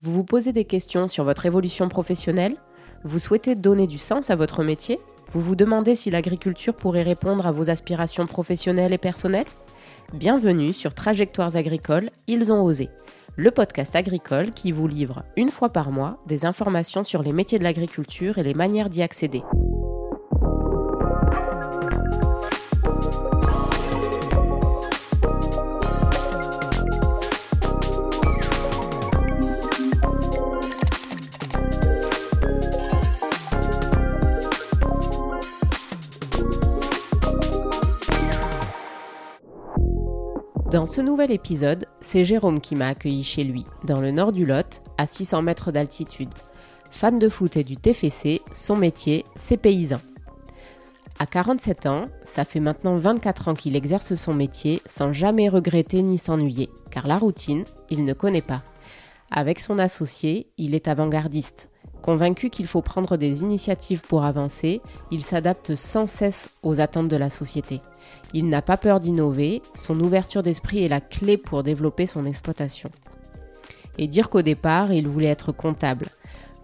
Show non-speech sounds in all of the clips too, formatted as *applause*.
Vous vous posez des questions sur votre évolution professionnelle Vous souhaitez donner du sens à votre métier Vous vous demandez si l'agriculture pourrait répondre à vos aspirations professionnelles et personnelles? Bienvenue sur Trajectoires agricoles, ils ont osé, le podcast agricole qui vous livre une fois par mois des informations sur les métiers de l'agriculture et les manières d'y accéder. Dans ce nouvel épisode, c'est Jérôme qui m'a accueilli chez lui, dans le nord du Lot, à 600 mètres d'altitude. Fan de foot et du TFC, son métier, c'est paysan. À 47 ans, ça fait maintenant 24 ans qu'il exerce son métier sans jamais regretter ni s'ennuyer, car la routine, il ne connaît pas. Avec son associé, il est avant-gardiste. Convaincu qu'il faut prendre des initiatives pour avancer, il s'adapte sans cesse aux attentes de la société. Il n'a pas peur d'innover, son ouverture d'esprit est la clé pour développer son exploitation. Et dire qu'au départ, il voulait être comptable.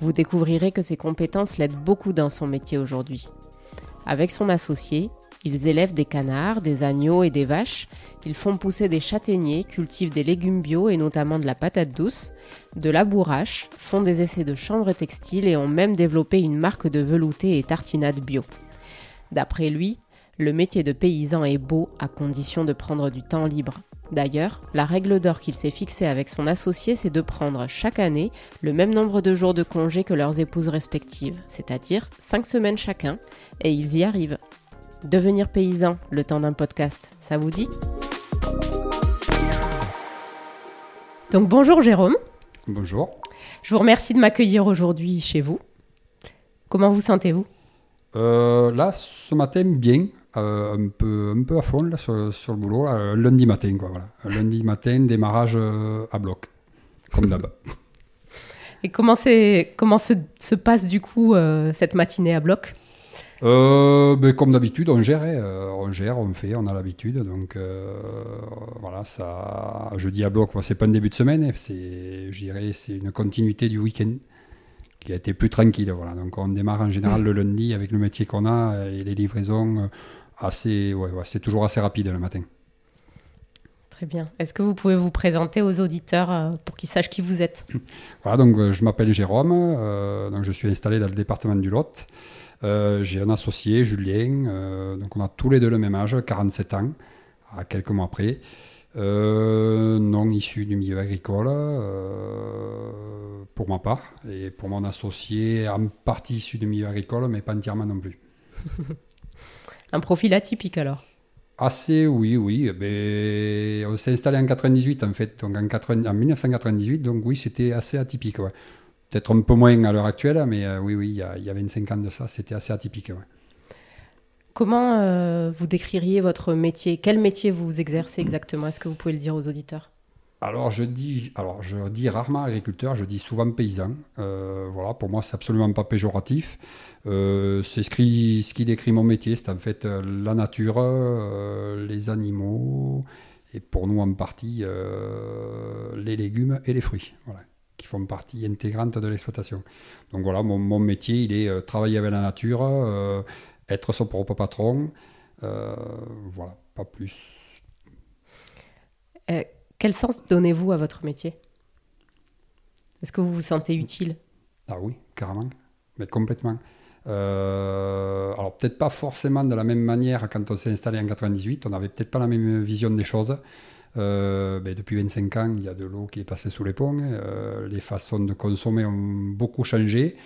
Vous découvrirez que ses compétences l'aident beaucoup dans son métier aujourd'hui. Avec son associé, ils élèvent des canards, des agneaux et des vaches, ils font pousser des châtaigniers, cultivent des légumes bio et notamment de la patate douce, de la bourrache, font des essais de chanvre textile et ont même développé une marque de velouté et tartinade bio. D'après lui, le métier de paysan est beau à condition de prendre du temps libre. D'ailleurs, la règle d'or qu'il s'est fixée avec son associé, c'est de prendre chaque année le même nombre de jours de congé que leurs épouses respectives, c'est-à-dire 5 semaines chacun, et ils y arrivent. Devenir paysan le temps d'un podcast, ça vous dit? Donc bonjour Jérôme. Bonjour. Je vous remercie de m'accueillir aujourd'hui chez vous. Comment vous sentez-vous? Euh, Là, ce matin, bien. Euh, un, peu, un peu à fond là, sur, le boulot, lundi matin. Quoi, voilà. Lundi matin, démarrage euh, à bloc, comme d'hab. *laughs* Et comment, comment se, se, passe du coup cette matinée à bloc? Ben, Comme d'habitude, on gère, hein. on gère, on fait, on a l'habitude. Donc voilà, ça, je dis à bloc, c'est pas un début de semaine, hein. c'est, je dirais, c'est une continuité du week-end qui a été plus tranquille. Voilà. Donc on démarre en général le lundi avec le métier qu'on a et les livraisons assez, ouais, c'est toujours assez rapide le matin. Très bien. Est-ce que vous pouvez vous présenter aux auditeurs euh, pour qu'ils sachent qui vous êtes? Voilà, donc euh, je m'appelle Jérôme, euh, donc je suis installé dans le département du Lot. J'ai un associé, Julien, donc on a tous les deux le même âge, 47 ans, à quelques mois après. non issu du milieu agricole, pour ma part, et pour mon associé, en partie issu du milieu agricole, mais pas entièrement non plus. *laughs* Un profil atypique alors? Assez, oui, oui. Mais on s'est installé en 98, en fait, donc en, 1998, donc oui, c'était assez atypique. Peut-être un peu moins à l'heure actuelle, mais euh, oui, oui, il y, a, il y, a, 25 ans de ça, c'était assez atypique. Comment euh, vous décririez votre métier? Quel métier vous exercez exactement? Est-ce que vous pouvez le dire aux auditeurs? Alors je dis, alors je dis rarement agriculteur, je dis souvent paysan. Euh, voilà, pour moi c'est absolument pas péjoratif. Euh, c'est ce qui, ce qui décrit mon métier, c'est en fait la nature, les animaux et pour nous en partie les légumes et les fruits, voilà, qui font partie intégrante de l'exploitation. Donc voilà, mon, mon, métier il est travailler avec la nature, être son propre patron, voilà, pas plus. Quel sens donnez-vous à votre métier? Est-ce que vous vous sentez utile? Ah oui, carrément, mais complètement. Euh, alors peut-être pas forcément de la même manière quand on s'est installé en 98, on n'avait peut-être pas la même vision des choses. Euh, ben, depuis 25 ans, il y a de l'eau qui est passée sous les ponts. Euh, les façons de consommer ont beaucoup changé.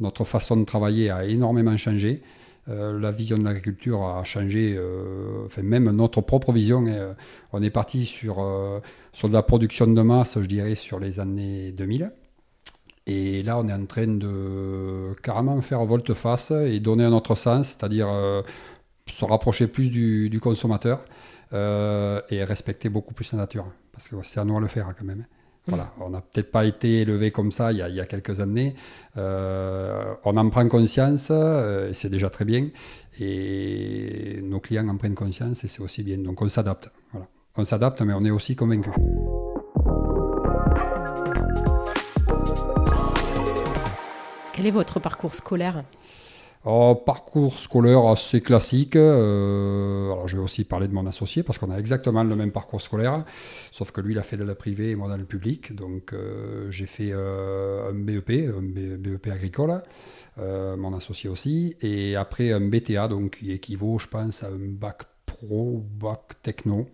Notre façon de travailler a énormément changé. Euh, la vision de l'agriculture a changé, enfin même notre propre vision. Euh, on est parti sur, sur de la production de masse, je dirais, sur les années 2000. Et là, on est en train de carrément faire volte-face et donner un autre sens, c'est-à-dire se rapprocher plus du, consommateur et respecter beaucoup plus la nature. Parce que c'est à nous de le faire quand même. Voilà, on n'a peut-être pas été élevé comme ça il y a, quelques années. Euh, on en prend conscience euh, et c'est déjà très bien. Et nos clients en prennent conscience et c'est aussi bien. Donc on s'adapte. Voilà. On s'adapte, mais on est aussi convaincu. Quel est votre parcours scolaire? Oh, parcours scolaire assez classique. Euh, alors, je vais aussi parler de mon associé parce qu'on a exactement le même parcours scolaire, sauf que lui, il a fait de la privée et moi dans le public. Donc, euh, j'ai fait euh, un BEP, un BEP agricole, mon associé aussi, et après un BTA, donc qui équivaut, je pense, à un bac pro ou bac techno.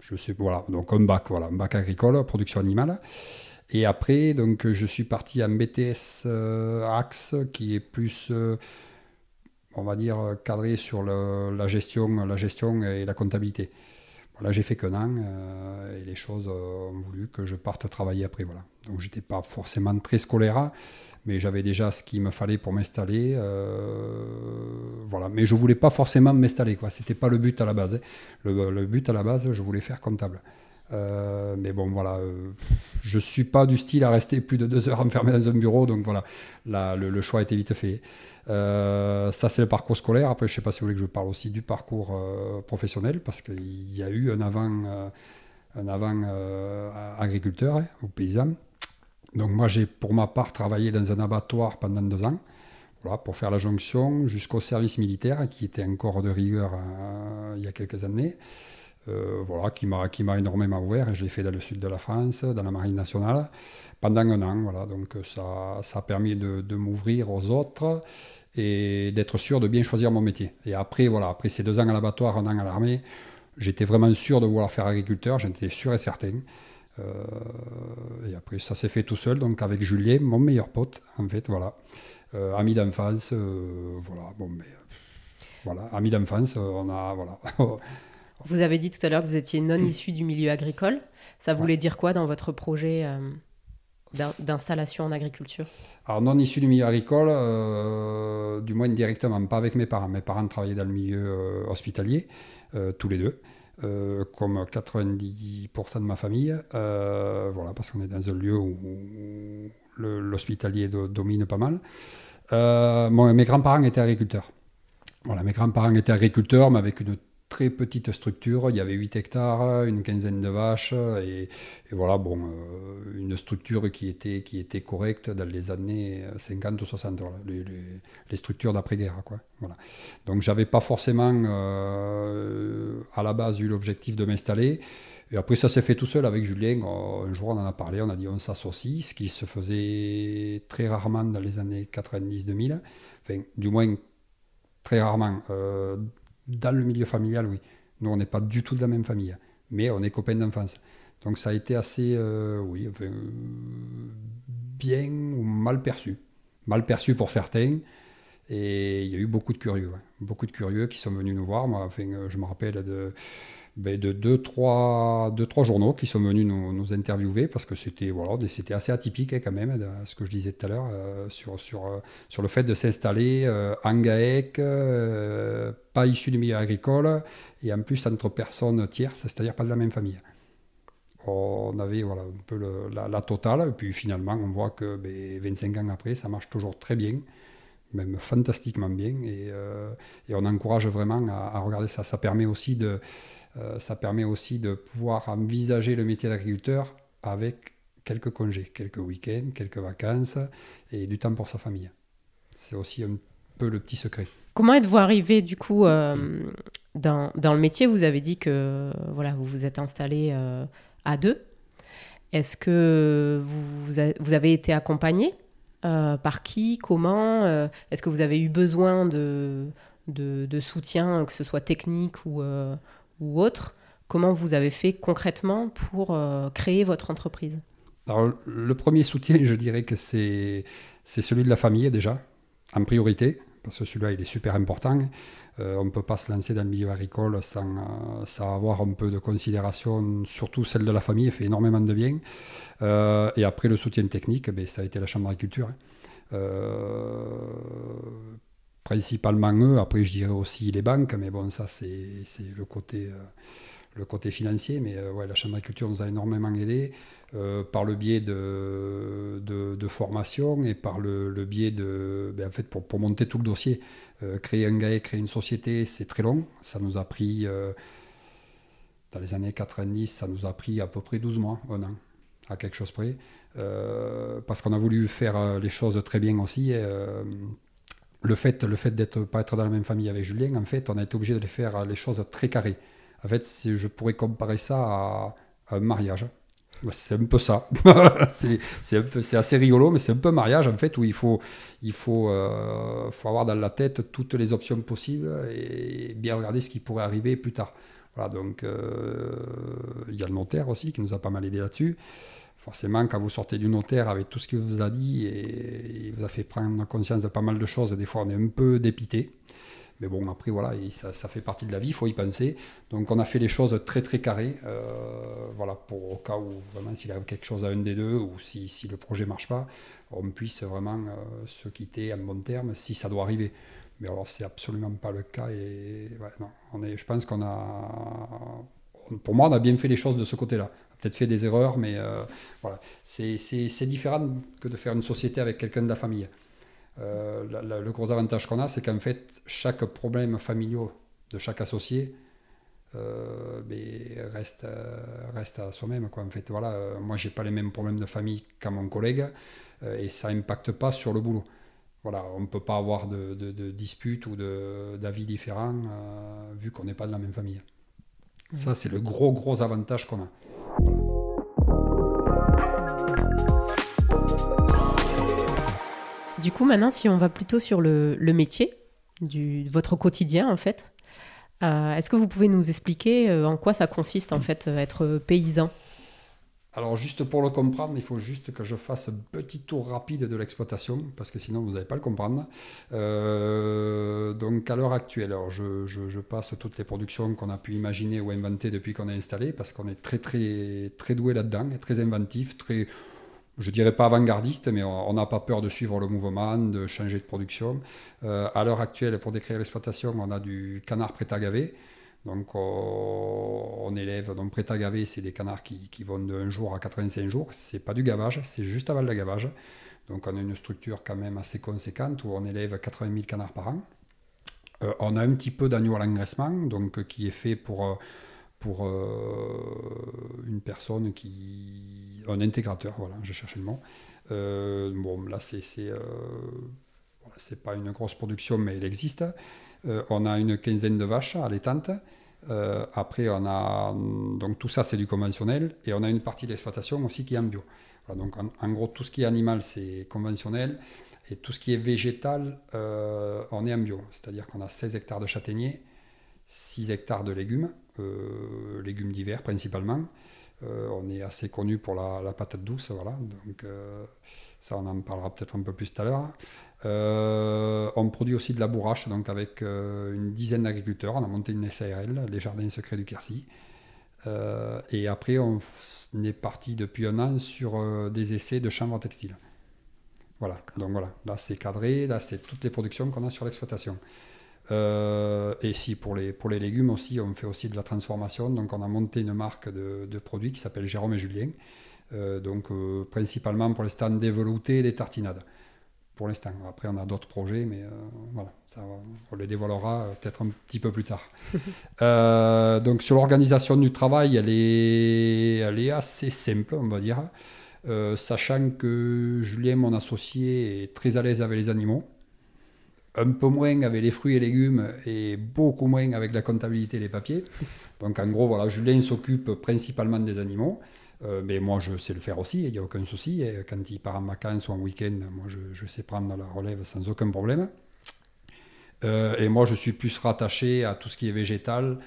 Je sais, voilà, donc un bac, voilà, un bac agricole, production animale. Et après, donc, je suis parti en BTS Axe, qui est plus on va dire, cadré sur la, gestion, la gestion et la comptabilité. Là, j'ai fait qu'un an euh, et les choses ont voulu que je parte travailler après. Voilà. Donc, j'étais pas forcément très scolaire, mais j'avais déjà ce qu'il me fallait pour m'installer. Euh, voilà. Mais je voulais pas forcément m'installer. Ce n'était pas le but à la base. Hein. Le, but à la base, je voulais faire comptable. Euh, mais bon, voilà, je ne suis pas du style à rester plus de deux heures *laughs* enfermé dans un bureau, donc voilà, le, le, choix a été vite fait. Euh, ça, c'est le parcours scolaire. Après, je ne sais pas si vous voulez que je parle aussi du parcours euh, professionnel, parce qu'il y a eu un avant, euh, un avant agriculteur hein, ou paysan. Donc moi, j'ai pour ma part travaillé dans un abattoir pendant deux ans, voilà, pour faire la jonction jusqu'au service militaire, qui était encore de rigueur il y a quelques années. Voilà, qui m'a qui m'a énormément ouvert et je l'ai fait dans le sud de la France, dans la marine nationale, pendant un an. Voilà, donc ça, ça a permis de, de m'ouvrir aux autres et d'être sûr de bien choisir mon métier. Et après, voilà, après ces deux ans à l'abattoir, un an à l'armée, j'étais vraiment sûr de vouloir faire agriculteur, j'en étais sûr et certain. Euh, et après, ça s'est fait tout seul, donc avec Julien, mon meilleur pote, en fait, voilà. Euh, ami d'enfance, euh, voilà, bon, mais voilà, ami d'enfance, on a, voilà. *laughs* vous avez dit tout à l'heure que vous étiez non issu du milieu agricole. Ça voulait dire quoi dans votre projet d'installation en agriculture? Alors non issu du milieu agricole, euh, du moins directement, pas avec mes parents. Mes parents travaillaient dans le milieu euh, hospitalier, euh, tous les deux, comme 90% de ma famille. voilà, parce qu'on est dans un lieu où, l'hospitalier domine pas mal. mes grands-parents étaient agriculteurs. Voilà, mes grands-parents étaient agriculteurs, mais avec une très petite structure. Il y avait 8 hectares, une quinzaine de vaches, et, voilà, bon, euh, une structure qui était, qui était correcte dans les années 50 ou 60, les, structures d'après-guerre. Quoi, voilà. Donc j'avais pas forcément euh, à la base eu l'objectif de m'installer. Et après, ça s'est fait tout seul avec Julien. Euh, un jour, on en a parlé, on a dit on s'associe, ce qui se faisait très rarement dans les années 90-2000. Enfin, du moins, très rarement dans le milieu familial, oui. Nous, on n'est pas du tout de la même famille, mais on est copains d'enfance. Donc ça a été assez, euh, oui, bien ou mal perçu. Mal perçu pour certains. Et il y a eu beaucoup de curieux. Beaucoup de curieux qui sont venus nous voir. Moi, enfin, je me rappelle de ben, de deux trois, deux, trois journaux qui sont venus nous, interviewer parce que c'était voilà, c'était assez atypique hein, quand même, ce que je disais tout à l'heure, euh, sur, sur, euh, sur le fait de s'installer euh, en GAEC, pas issu du milieu agricole, et en plus entre personnes tierces, c'est-à-dire pas de la même famille. On avait voilà, un peu la, totale, puis finalement on voit que 25 ben, ans après, ça marche toujours très bien même fantastiquement bien. Et, et on encourage vraiment à, regarder ça. Ça permet aussi de, euh, ça permet aussi de pouvoir envisager le métier d'agriculteur avec quelques congés, quelques week-ends, quelques vacances et du temps pour sa famille. C'est aussi un peu le petit secret. Comment êtes-vous arrivé du coup euh, dans, dans, le métier? Vous avez dit que voilà, vous vous êtes installé euh, à deux. Est-ce que vous, vous, avez été accompagné? Par qui Comment Est-ce que vous avez eu besoin de, de, soutien, que ce soit technique ou, ou autre, comment vous avez fait concrètement pour euh, créer votre entreprise? Alors, le premier soutien, je dirais que c'est celui de la famille déjà, en priorité, parce que celui-là, il est super important. Euh, on ne peut pas se lancer dans le milieu agricole sans, euh, sans, avoir un peu de considération, surtout celle de la famille, elle fait énormément de bien. et après, le soutien technique, ben, ça a été la Chambre d'agriculture. Hein principalement eux. Après, je dirais aussi les banques, mais bon, ça, c'est le côté, euh, le côté financier. Mais euh, ouais, la Chambre d'agriculture nous a énormément aidé euh, par le biais de, de, formation et par le, biais de. Ben, en fait, pour, pour, monter tout le dossier, créer un GAE, créer une société, c'est très long. Ça nous a pris. dans les années 90, ça nous a pris à peu près 12 mois, un an, à quelque chose près. parce qu'on a voulu faire les choses très bien aussi. le fait, le fait d'être pas être dans la même famille avec Julien, en fait, on a été obligé de les faire les choses très carrées. En fait, je pourrais comparer ça à, un mariage. C'est un peu ça. *laughs* c'est assez rigolo, mais c'est un peu mariage en fait où il faut, il faut, euh, faut avoir dans la tête toutes les options possibles et bien regarder ce qui pourrait arriver plus tard. Voilà, donc euh, il y a le notaire aussi qui nous a pas mal aidé là-dessus. Forcément, quand vous sortez du notaire avec tout ce qu'il vous a dit et il vous a fait prendre conscience de pas mal de choses, des fois on est un peu dépité. Mais bon, après, voilà, ça, fait partie de la vie, il faut y penser. Donc, on a fait les choses très, très carrées. Euh, voilà, pour au cas où, vraiment, s'il arrive quelque chose à un des deux, ou si, si le projet ne marche pas, on puisse vraiment euh, se quitter en bon terme si ça doit arriver. Mais alors, c'est absolument pas le cas. Et on est, je pense qu'on a. Pour moi, on a bien fait les choses de ce côté-là. Peut-être fait des erreurs, mais euh, voilà. C'est différent que de faire une société avec quelqu'un de la famille. Euh, le gros avantage qu'on a, c'est qu'en fait, chaque problème familial de chaque associé euh, ben, reste, euh, reste à soi-même. Quoi. En fait, voilà, moi, j'ai pas les mêmes problèmes de famille qu'à mon collègue et ça n'impacte pas sur le boulot. Voilà, on ne peut pas avoir de, de, disputes ou d'avis différents vu qu'on n'est pas de la même famille. Ça, c'est le gros, gros avantage qu'on a. Du coup, maintenant, si on va plutôt sur le, métier, votre quotidien en fait, euh, est-ce que vous pouvez nous expliquer euh, en quoi ça consiste en fait être paysan? Alors juste pour le comprendre, il faut juste que je fasse un petit tour rapide de l'exploitation, parce que sinon vous n'allez pas le comprendre. Euh, donc à l'heure actuelle, alors je, je, passe toutes les productions qu'on a pu imaginer ou inventer depuis qu'on est installé, parce qu'on est très très très doué là-dedans, très inventif, très je dirais pas avant-gardiste, mais on n'a pas peur de suivre le mouvement, de changer de production. Euh, à l'heure actuelle, pour décrire l'exploitation, on a du canard prêt à gaver. Donc on, élève, donc prêt à gaver, c'est des canards qui, qui vont d'un jour à 85 jours. C'est pas du gavage, c'est juste avant le gavage. Donc on a une structure quand même assez conséquente où on élève 80 000 canards par an. Euh, on a un petit peu d'agneau à l'engraissement, donc qui est fait pour, euh, pour une personne qui un intégrateur, voilà, je cherchais le mot. Euh, bon, là, c'est c'est euh, c'est pas une grosse production, mais elle existe. Euh, on a une quinzaine de vaches allaitantes. après, on a donc tout ça, c'est du conventionnel, et on a une partie de l'exploitation aussi qui est en bio. donc, en, gros, tout ce qui est animal, c'est conventionnel, et tout ce qui est végétal, on est en bio. C'est-à-dire qu'on a 16 hectares de châtaigniers, 6 hectares de légumes, légumes d'hiver principalement. Euh, on est assez connu pour la, patate douce, voilà. Donc euh, ça, on en parlera peut-être un peu plus tout à l'heure. Euh, on produit aussi de la bourrache, donc avec une dizaine d'agriculteurs. On a monté une SARL, les Jardins Secrets du Quercy. et après, on est parti depuis un an sur des essais de chanvre textile. Voilà, donc voilà, là c'est cadré, là c'est toutes les productions qu'on a sur l'exploitation. Euh, et si pour les, pour les légumes aussi, on fait aussi de la transformation. Donc on a monté une marque de, de produits qui s'appelle Jérôme et Julien. Euh, donc euh, principalement pour les stands développés et des tartinades. Pour l'instant. Après on a d'autres projets, mais voilà, ça, on les dévoilera peut-être un petit peu plus tard. *laughs* donc sur l'organisation du travail, elle est, elle est assez simple, on va dire. sachant que Julien, mon associé, est très à l'aise avec les animaux un peu moins avec les fruits et légumes et beaucoup moins avec la comptabilité et les papiers. Donc en gros, voilà, Julien s'occupe principalement des animaux. Euh, mais moi, je sais le faire aussi, il n'y a aucun souci. Et quand il part en vacances ou en week-end, moi, je, sais prendre la relève sans aucun problème. Euh, et moi, je suis plus rattaché à tout ce qui est végétal,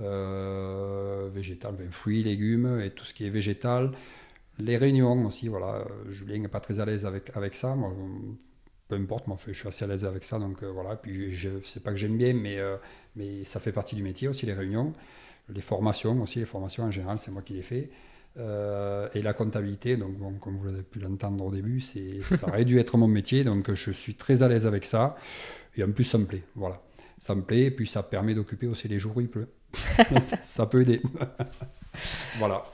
euh, végétal, fruits, légumes et tout ce qui est végétal. Les réunions aussi, voilà. Julien n'est pas très à l'aise avec, avec ça. Importe, moi, je suis assez à l'aise avec ça. Donc euh, voilà, puis je sais pas que j'aime bien, mais, euh, mais ça fait partie du métier aussi, les réunions, les formations aussi, les formations en général, c'est moi qui les fais. Euh, et la comptabilité, donc comme vous l'avez pu l'entendre au début, ça aurait dû être mon métier, donc je suis très à l'aise avec ça. Et en plus, ça me plaît, voilà. Ça me plaît, et puis ça permet d'occuper aussi les jours où il pleut. *laughs* ça peut aider. *laughs* voilà.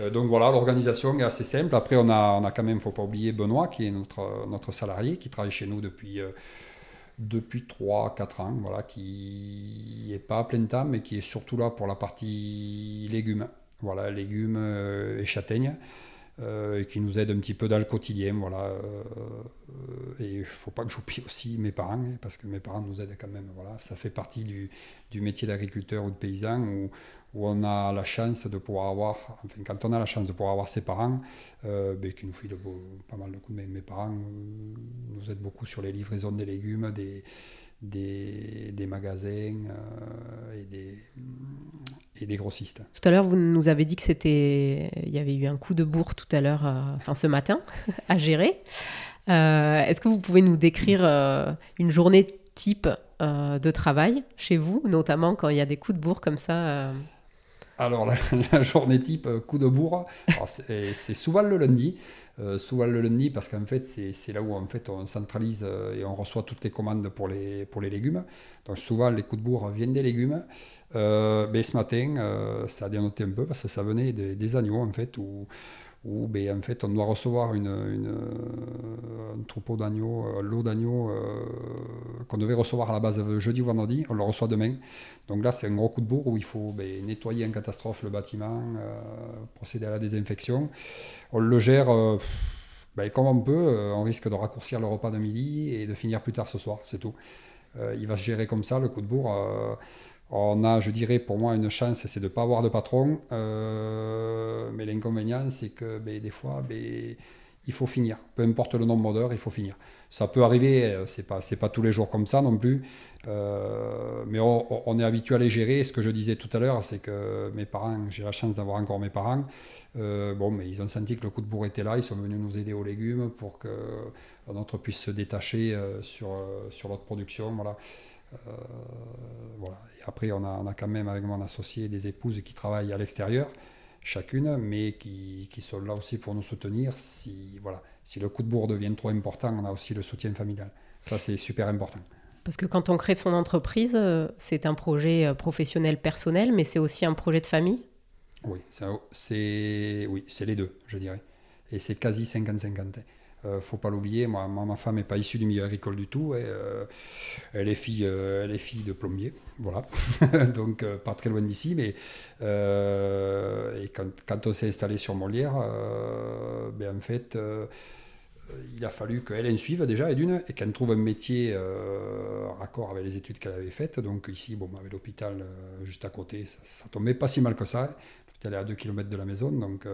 Euh, donc voilà, l'organisation est assez simple. Après, on a, on a quand même, faut pas oublier Benoît, qui est notre, notre salarié, qui travaille chez nous depuis, euh, depuis 3-4 ans, voilà, qui n'est pas à plein temps, mais qui est surtout là pour la partie légumes. Voilà, légumes euh, et châtaignes. et qui nous aident un petit peu dans le quotidien. Voilà. et il ne faut pas que j'oublie aussi mes parents, parce que mes parents nous aident quand même. Voilà. Ça fait partie du, du métier d'agriculteur ou de paysan où, on a la chance de pouvoir avoir, enfin quand on a la chance de pouvoir avoir ses parents, ben, qui nous filent pas mal de coups de main. Mes parents nous aident beaucoup sur les livraisons des légumes, des des, magasins euh, et, des, et des grossistes. Tout à l'heure, vous nous avez dit que c'était, il y avait eu un coup de bourre tout à l'heure, euh, enfin ce matin, *laughs* à gérer. Euh, est-ce que vous pouvez nous décrire une journée type de travail chez vous, notamment quand il y a des coups de bourre comme ça alors, *laughs* la, journée type coup de bourre, c'est souvent le lundi. Euh, souvent le lundi parce qu'en fait c'est là où en fait on centralise euh, et on reçoit toutes les commandes pour les, pour les légumes. Donc souvent les coups de bourre viennent des légumes. Euh, mais ce matin ça a dénoté un peu parce que ça venait des, agneaux en fait où ben, en fait, on doit recevoir un troupeau d'agneaux, lot d'agneaux euh, qu'on devait recevoir à la base jeudi ou vendredi. On le reçoit demain. Donc là, c'est un gros coup de bourre où il faut ben, nettoyer en catastrophe le bâtiment, euh, procéder à la désinfection. On le gère euh, ben, comme on peut. on risque de raccourcir le repas de midi et de finir plus tard ce soir, c'est tout. il va se gérer comme ça, le coup de bourre. On a, je dirais, pour moi, une chance, c'est de ne pas avoir de patron. Euh, mais l'inconvénient, c'est que ben, des fois, ben, il faut finir. Peu importe le nombre d'heures, il faut finir. Ça peut arriver, euh, c'est pas, pas tous les jours comme ça non plus. Euh, mais on, est habitué à les gérer. ce que je disais tout à l'heure, c'est que mes parents, j'ai la chance d'avoir encore mes parents. bon, mais ils ont senti que le coup de bourre était là. Ils sont venus nous aider aux légumes pour que notre puisse se détacher sur, sur notre production. Voilà. voilà. Après, on a, quand même avec mon associé des épouses qui travaillent à l'extérieur, chacune, mais qui, sont là aussi pour nous soutenir. Si, voilà, si le coup de bourre devient trop important, on a aussi le soutien familial. Ça, c'est super important. Parce que quand on crée son entreprise, euh, c'est un projet euh, professionnel personnel, mais c'est aussi un projet de famille? Oui, c'est oui, les deux, je dirais. Et c'est quasi 50-50 ne euh, faut pas l'oublier, moi, ma femme n'est pas issue du milieu agricole du tout. Euh, elle, est fille, euh, elle est fille de plombier, voilà. *laughs* Donc pas très loin d'ici. Mais et quand, on s'est installé sur Molière, ben, en fait, il a fallu qu'elle en suive déjà et d'une et qu'elle trouve un métier raccord avec les études qu'elle avait faites. Donc ici, bon, avait l'hôpital juste à côté, ça, ça, tombait pas si mal que ça. L'hôpital est à 2 km de la maison, donc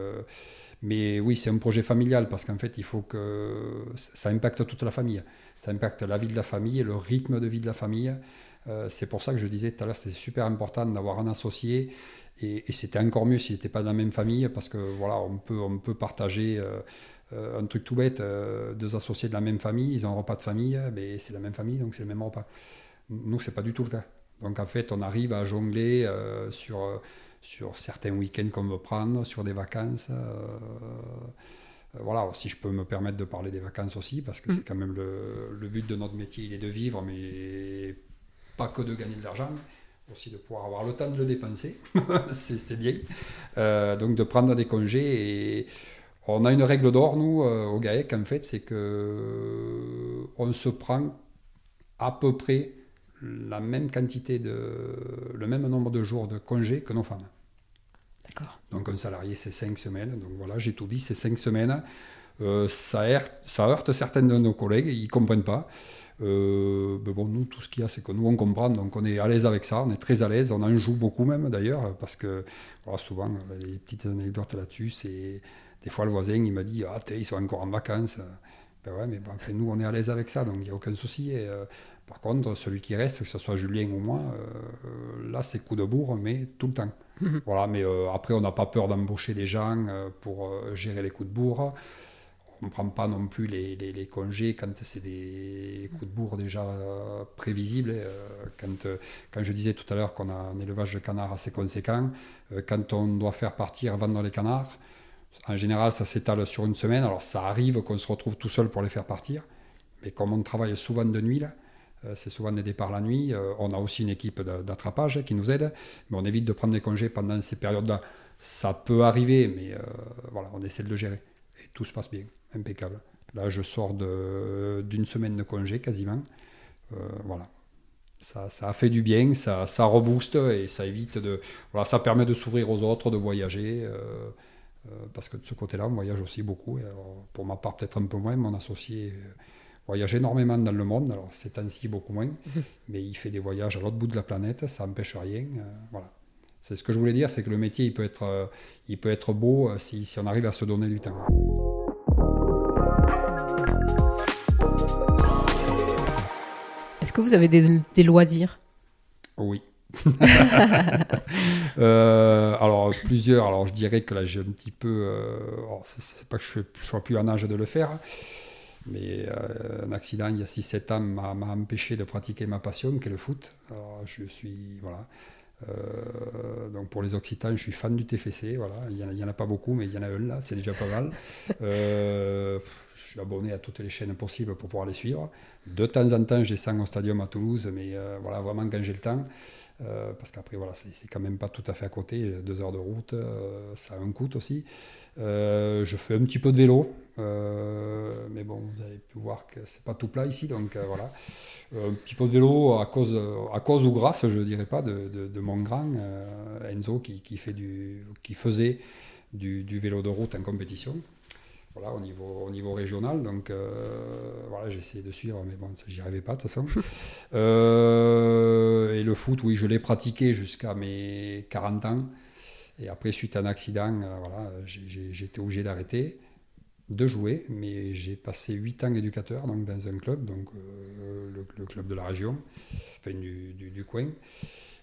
mais oui, c'est un projet familial parce qu'en fait, il faut que ça impacte toute la famille. Ça impacte la vie de la famille, le rythme de vie de la famille. Euh, c'est pour ça que je disais tout à l'heure, c'était super important d'avoir un associé. Et, c'était encore mieux s'il n'était pas de la même famille parce que voilà, on peut, on peut partager euh, euh, un truc tout bête, deux associés de la même famille, ils ont un repas de famille, mais c'est la même famille, donc c'est le même repas. Nous, c'est pas du tout le cas. Donc en fait, on arrive à jongler sur sur certains week-ends qu'on veut prendre, sur des vacances. Euh, euh, voilà, si je peux me permettre de parler des vacances aussi, parce que mm. c'est quand même le, le, but de notre métier, il est de vivre, mais pas que de gagner de l'argent, aussi de pouvoir avoir le temps de le dépenser, *laughs* c'est bien. Euh, donc de prendre des congés et on a une règle d'or, nous, au GAEC, en fait, c'est que on se prend à peu près la même quantité de, le même nombre de jours de congés que nos femmes. D'accord. Donc un salarié, c'est cinq semaines. Donc voilà, j'ai tout dit, c'est cinq semaines. Euh, ça, heurte, ça heurte certains de nos collègues, ils ne comprennent pas. Euh, mais bon, nous, tout ce qu'il y a, c'est que nous, on comprend, donc on est à l'aise avec ça, on est très à l'aise, on en joue beaucoup même d'ailleurs, parce que souvent, les petites anecdotes là-dessus, c'est des fois le voisin, il m'a dit, ah, ils sont encore en vacances. Ben ouais, mais ben, enfin, nous, on est à l'aise avec ça, donc il n'y a aucun souci. Et, euh, par contre, celui qui reste, que ce soit Julien ou moi, euh, là, c'est coup de bourre, mais tout le temps. Mhm. Voilà, mais euh, après, on n'a pas peur d'embaucher des gens pour gérer les coups de bourre. On ne prend pas non plus les, les, congés quand c'est des coups de bourre déjà prévisibles. Quand, quand je disais tout à l'heure qu'on a un élevage de canards assez conséquent, quand on doit faire partir, vendre les canards, en général, ça s'étale sur une semaine. Alors, ça arrive qu'on se retrouve tout seul pour les faire partir. Mais comme on travaille souvent de nuit, là, euh, c'est souvent des départs la nuit. Euh, on a aussi une équipe d'attrapage qui nous aide. Mais on évite de prendre des congés pendant ces périodes-là. Ça peut arriver, mais euh, voilà, on essaie de le gérer. Et tout se passe bien, impeccable. Là, je sors d'une semaine de congé quasiment. voilà. Ça, ça, a fait du bien, ça, ça rebooste et ça évite de. Voilà, ça permet de s'ouvrir aux autres, de voyager. parce que de ce côté-là, on voyage aussi beaucoup. pour ma part, peut-être un peu moins. Mon associé voyage énormément dans le monde. Alors, c'est ainsi beaucoup moins. *laughs* mais il fait des voyages à l'autre bout de la planète. Ça n'empêche rien. voilà. C'est ce que je voulais dire, c'est que le métier, il peut être, il peut être beau si, si on arrive à se donner du temps. Est-ce que vous avez des, loisirs? Oui. *laughs* Euh, alors plusieurs. Alors je dirais que là j'ai un petit peu. Euh, c'est pas que je, ne sois plus en âge de le faire, mais euh, un accident il y a 6-7 ans m'a empêché de pratiquer ma passion, qui est le foot. Je suis voilà. donc pour les Occitans, je suis fan du TFC. Voilà, il n'y en, a pas beaucoup, mais il y en a un là, c'est déjà pas mal suis abonné à toutes les chaînes possibles pour pouvoir les suivre. De temps en temps, je descends au stadium à Toulouse, mais euh, voilà, vraiment quand j'ai le temps. Euh, parce qu'après, voilà, c'est quand même pas tout à fait à côté, deux heures de route, euh, ça a un coût aussi. je fais un petit peu de vélo, mais bon, vous avez pu voir que c'est pas tout plat ici, donc voilà. un petit peu de vélo à cause, à cause ou grâce, je dirais pas, de, de, mon grand Enzo qui, qui, fait du, qui faisait du, du vélo de route en compétition voilà, au niveau, au niveau régional. Donc euh, voilà, j'ai essayé de suivre, mais bon, j'y arrivais pas de toute façon. *laughs* Euh, et le foot, oui, je l'ai pratiqué jusqu'à mes 40 ans. Et après, suite à un accident, euh, voilà, j'ai été obligé d'arrêter de jouer, mais j'ai passé 8 ans éducateur donc dans un club, donc le, club de la région, enfin du, du, coin.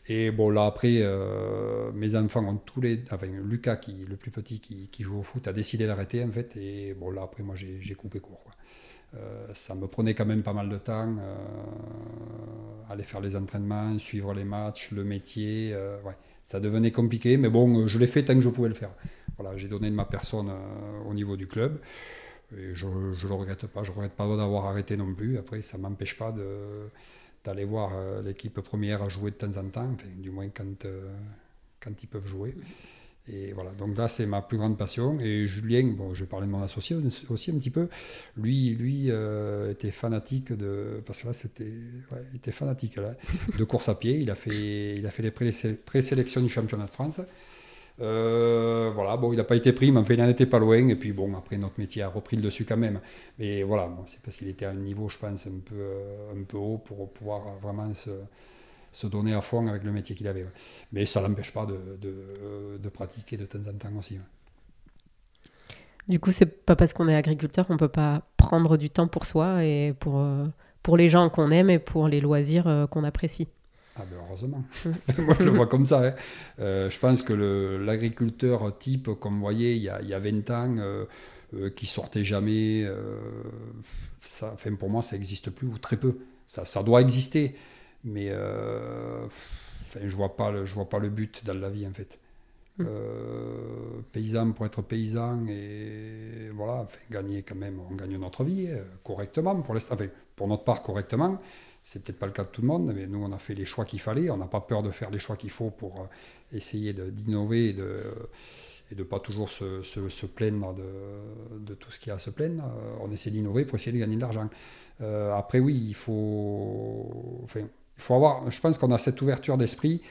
Et bon, là, après, euh, mes enfants ont tous les. Enfin, Lucas, qui, le plus petit, qui, joue au foot, a décidé d'arrêter, en fait. Et bon, là, après, moi, j'ai coupé court. Euh, ça me prenait quand même pas mal de temps. Euh, aller faire les entraînements, suivre les matchs, le métier. ouais, ça devenait compliqué, mais bon, je l'ai fait tant que je pouvais le faire. Voilà, j'ai donné de ma personne au niveau du club. Je ne le regrette pas. Je ne regrette pas d'avoir arrêté non plus. Après, ça ne m'empêche pas d'aller voir euh, l'équipe première jouer de temps en temps, du moins quand, euh, quand ils peuvent jouer. Et voilà, donc là, c'est ma plus grande passion. Et Julien, bon, je vais parler de mon associé aussi un petit peu. Lui, lui euh, était fanatique de. Parce que là, c'était. était fanatique là, de course à pied. Il a fait, il a fait les présélections du championnat de France. Euh, voilà, bon, il n'a pas été pris, mais enfin, il n'en était pas loin. Et puis, bon, après, notre métier a repris le dessus quand même. Mais voilà, c'est parce qu'il était à un niveau, je pense, un peu, euh, un peu haut pour pouvoir vraiment se, donner à fond avec le métier qu'il avait. Mais ça ne l'empêche pas de, de, pratiquer de temps en temps aussi. Du coup, c'est pas parce qu'on est agriculteur qu'on peut pas prendre du temps pour soi et pour, euh, pour les gens qu'on aime et pour les loisirs qu'on apprécie. Ah ben heureusement. *laughs* Moi je le vois comme ça. Hein. Euh, je pense que l'agriculteur type, comme vous voyez, il y a, il y a 20 ans, euh, euh, qui sortait jamais, ça, enfin, pour moi ça n'existe plus, ou très peu. Ça, ça doit exister, mais enfin, je ne vois, pas le, je vois pas le but dans la vie en fait. Mmh. paysan pour être paysan et voilà, enfin, gagner quand même, on gagne notre vie correctement, pour, enfin, pour notre part correctement. C'est peut-être pas le cas de tout le monde, mais nous, on a fait les choix qu'il fallait. On n'a pas peur de faire les choix qu'il faut pour euh, essayer d'innover et de et de pas toujours se, se, plaindre de, de, tout ce qu'il y a à se plaindre. Euh, on essaie d'innover pour essayer de gagner de l'argent. Euh, après, oui, il faut, enfin, il faut avoir. Je pense qu'on a cette ouverture d'esprit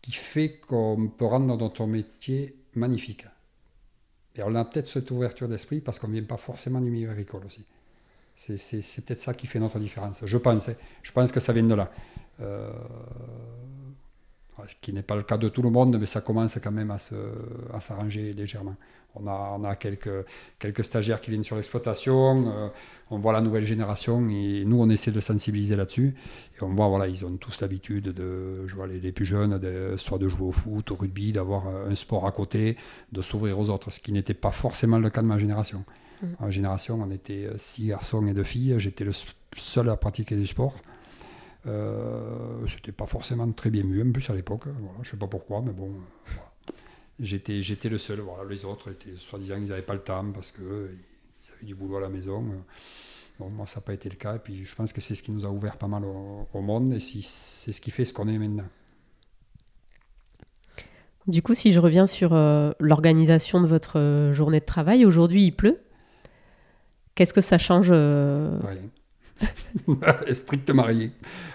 qui fait qu'on peut rendre notre métier magnifique. Et on a peut-être cette ouverture d'esprit parce qu'on ne vient pas forcément du milieu agricole aussi. C'est peut-être ça qui fait notre différence. Je pense. Hein. Je pense que ça vient de là. Euh, ce qui n'est pas le cas de tout le monde, mais ça commence quand même à s'arranger légèrement. On a, on a quelques, quelques stagiaires qui viennent sur l'exploitation, euh, on voit la nouvelle génération et nous on essaie de sensibiliser là-dessus. Et on voit, voilà, ils ont tous l'habitude de, je vois les, les plus jeunes, soit de jouer au foot, au rugby, d'avoir un sport à côté, de s'ouvrir aux autres, ce qui n'était pas forcément le cas de ma génération. Mm. En génération, on était euh, six garçons et deux filles. J'étais le seul à pratiquer du sport. Euh, C'était pas forcément très bien vu, en plus à l'époque. Voilà, je sais pas pourquoi, mais bon, euh, j'étais, j'étais le seul. Voilà, les autres étaient soi-disant ils n'avaient pas le temps parce qu'ils avaient du boulot à la maison. Bon, moi, ça n'a pas été le cas. Et puis, je pense que c'est ce qui nous a ouvert pas mal au, monde et si, c'est ce qui fait ce qu'on est maintenant. Du coup, si je reviens sur euh, l'organisation de votre journée de travail, aujourd'hui il pleut? Qu'est-ce que ça change euh... *laughs* Strictement rien.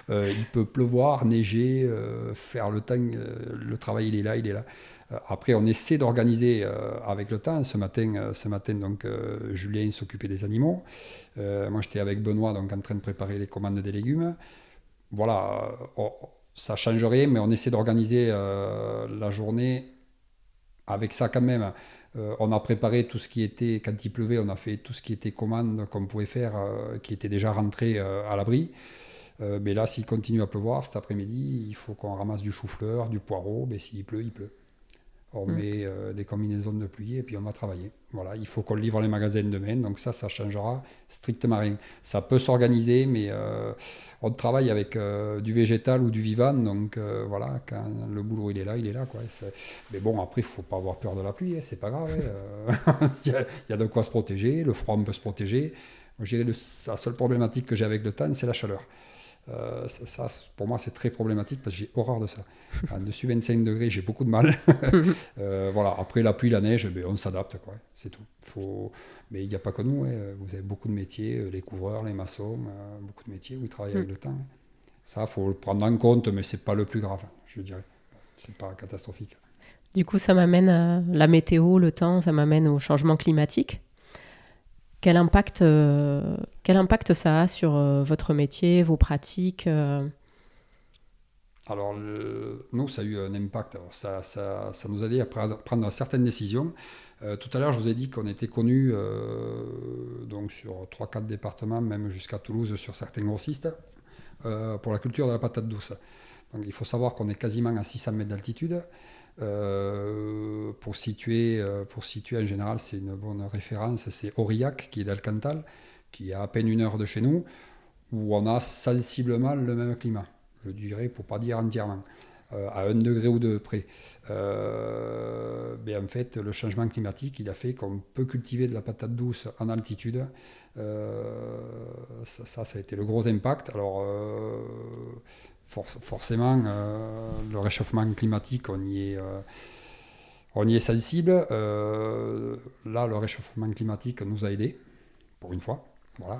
Euh, il peut pleuvoir, neiger, euh, faire le temps. Euh, le travail, il est là, il est là. après, on essaie d'organiser avec le temps. Ce matin, ce matin donc, Julien s'occupait des animaux. moi, j'étais avec Benoît donc, en train de préparer les commandes des légumes. Voilà, ça change rien, mais on essaie d'organiser la journée avec ça quand même. Euh, on a préparé tout ce qui était, quand il pleuvait, on a fait tout ce qui était commande qu'on pouvait faire, euh, qui était déjà rentré euh, à l'abri. mais là, s'il continue à pleuvoir cet après-midi, il faut qu'on ramasse du chou-fleur, du poireau. Mais s'il pleut, il pleut. On mm. met euh, des combinaisons de pluie et puis on va travailler. Voilà, il faut qu'on livre les magasins demain, donc ça, ça changera strictement rien. Ça peut s'organiser, mais euh, on travaille avec euh, du végétal ou du vivant, donc voilà, quand le boulot il est là, il est là. Quoi. mais bon, après, il ne faut pas avoir peur de la pluie, hein, c'est pas grave. Hein, *laughs* il, y a, de quoi se protéger, le froid on peut se protéger. je dirais la seule problématique que j'ai avec le temps, c'est la chaleur. Euh, ça, pour moi, c'est très problématique parce que j'ai horreur de ça. En *laughs* dessus 25 degrés, j'ai beaucoup de mal. *laughs* Euh, voilà. Après la pluie, la neige, ben, on s'adapte, quoi. C'est tout. Faut... Mais il n'y a pas que nous. Hein. Vous avez beaucoup de métiers, euh, les couvreurs, les maçons, beaucoup de métiers où ils travaillent avec mm. le temps. Hein. Ça, il faut le prendre en compte, mais c'est pas le plus grave, je dirais. C'est pas catastrophique. Du coup, ça m'amène à la météo, le temps, ça m'amène au changement climatique. Quel impact, euh, quel impact ça a sur euh, votre métier, vos pratiques euh? Alors, nous, ça a eu un impact. ça, ça, ça, nous a aidé à prendre certaines décisions. tout à l'heure, je vous ai dit qu'on était connu donc sur 3-4 départements, même jusqu'à Toulouse, sur certains grossistes, pour la culture de la patate douce. Donc, il faut savoir qu'on est quasiment à 600 mètres d'altitude. Euh, pour, situer, euh, pour situer en général, c'est une bonne référence, c'est Aurillac qui est d'Alcantal, qui est à peine une heure de chez nous, où on a sensiblement le même climat, je dirais, pour pas dire entièrement, euh, à un degré ou deux près. mais en fait, le changement climatique, il a fait qu'on peut cultiver de la patate douce en altitude. ça, ça, ça, a été le gros impact. Alors, forcément, euh, le réchauffement climatique, on y est, euh, on y est sensible. Euh, là, le réchauffement climatique nous a aidés, pour une fois,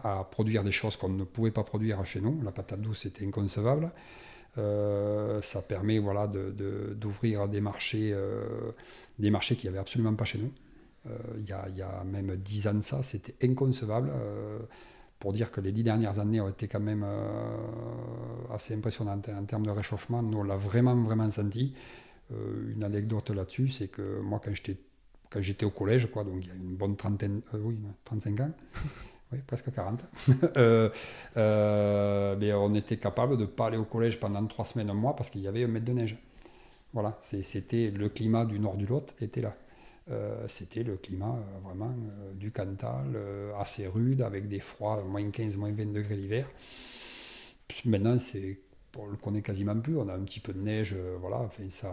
à produire des choses qu'on ne pouvait pas produire chez nous. La patate douce était inconcevable. ça permet voilà, d'ouvrir de, des marchés, des marchés qu'il n'y avait absolument pas chez nous. Il y, y, a même dix ans de ça, c'était inconcevable pour dire que les dix dernières années ont été quand même euh, assez impressionnantes en termes de réchauffement. Nous, on l'a vraiment, vraiment senti. Euh, une anecdote là-dessus, c'est que moi, quand j'étais, quand j'étais au collège, quoi, donc il y a une bonne trentaine, euh, oui, 35 ans, *laughs* oui, presque 40, mais *laughs* on était capable de ne pas aller au collège pendant trois semaines, un mois, parce qu'il y avait un mètre de neige. Voilà, c'était le climat du nord du Lot était là. Euh, c'était le climat euh, vraiment euh, du Cantal, assez rude, avec des froids, moins 15, moins 20 degrés l'hiver. Maintenant, c'est, on le connaît quasiment plus, on a un petit peu de neige, voilà, enfin, ça,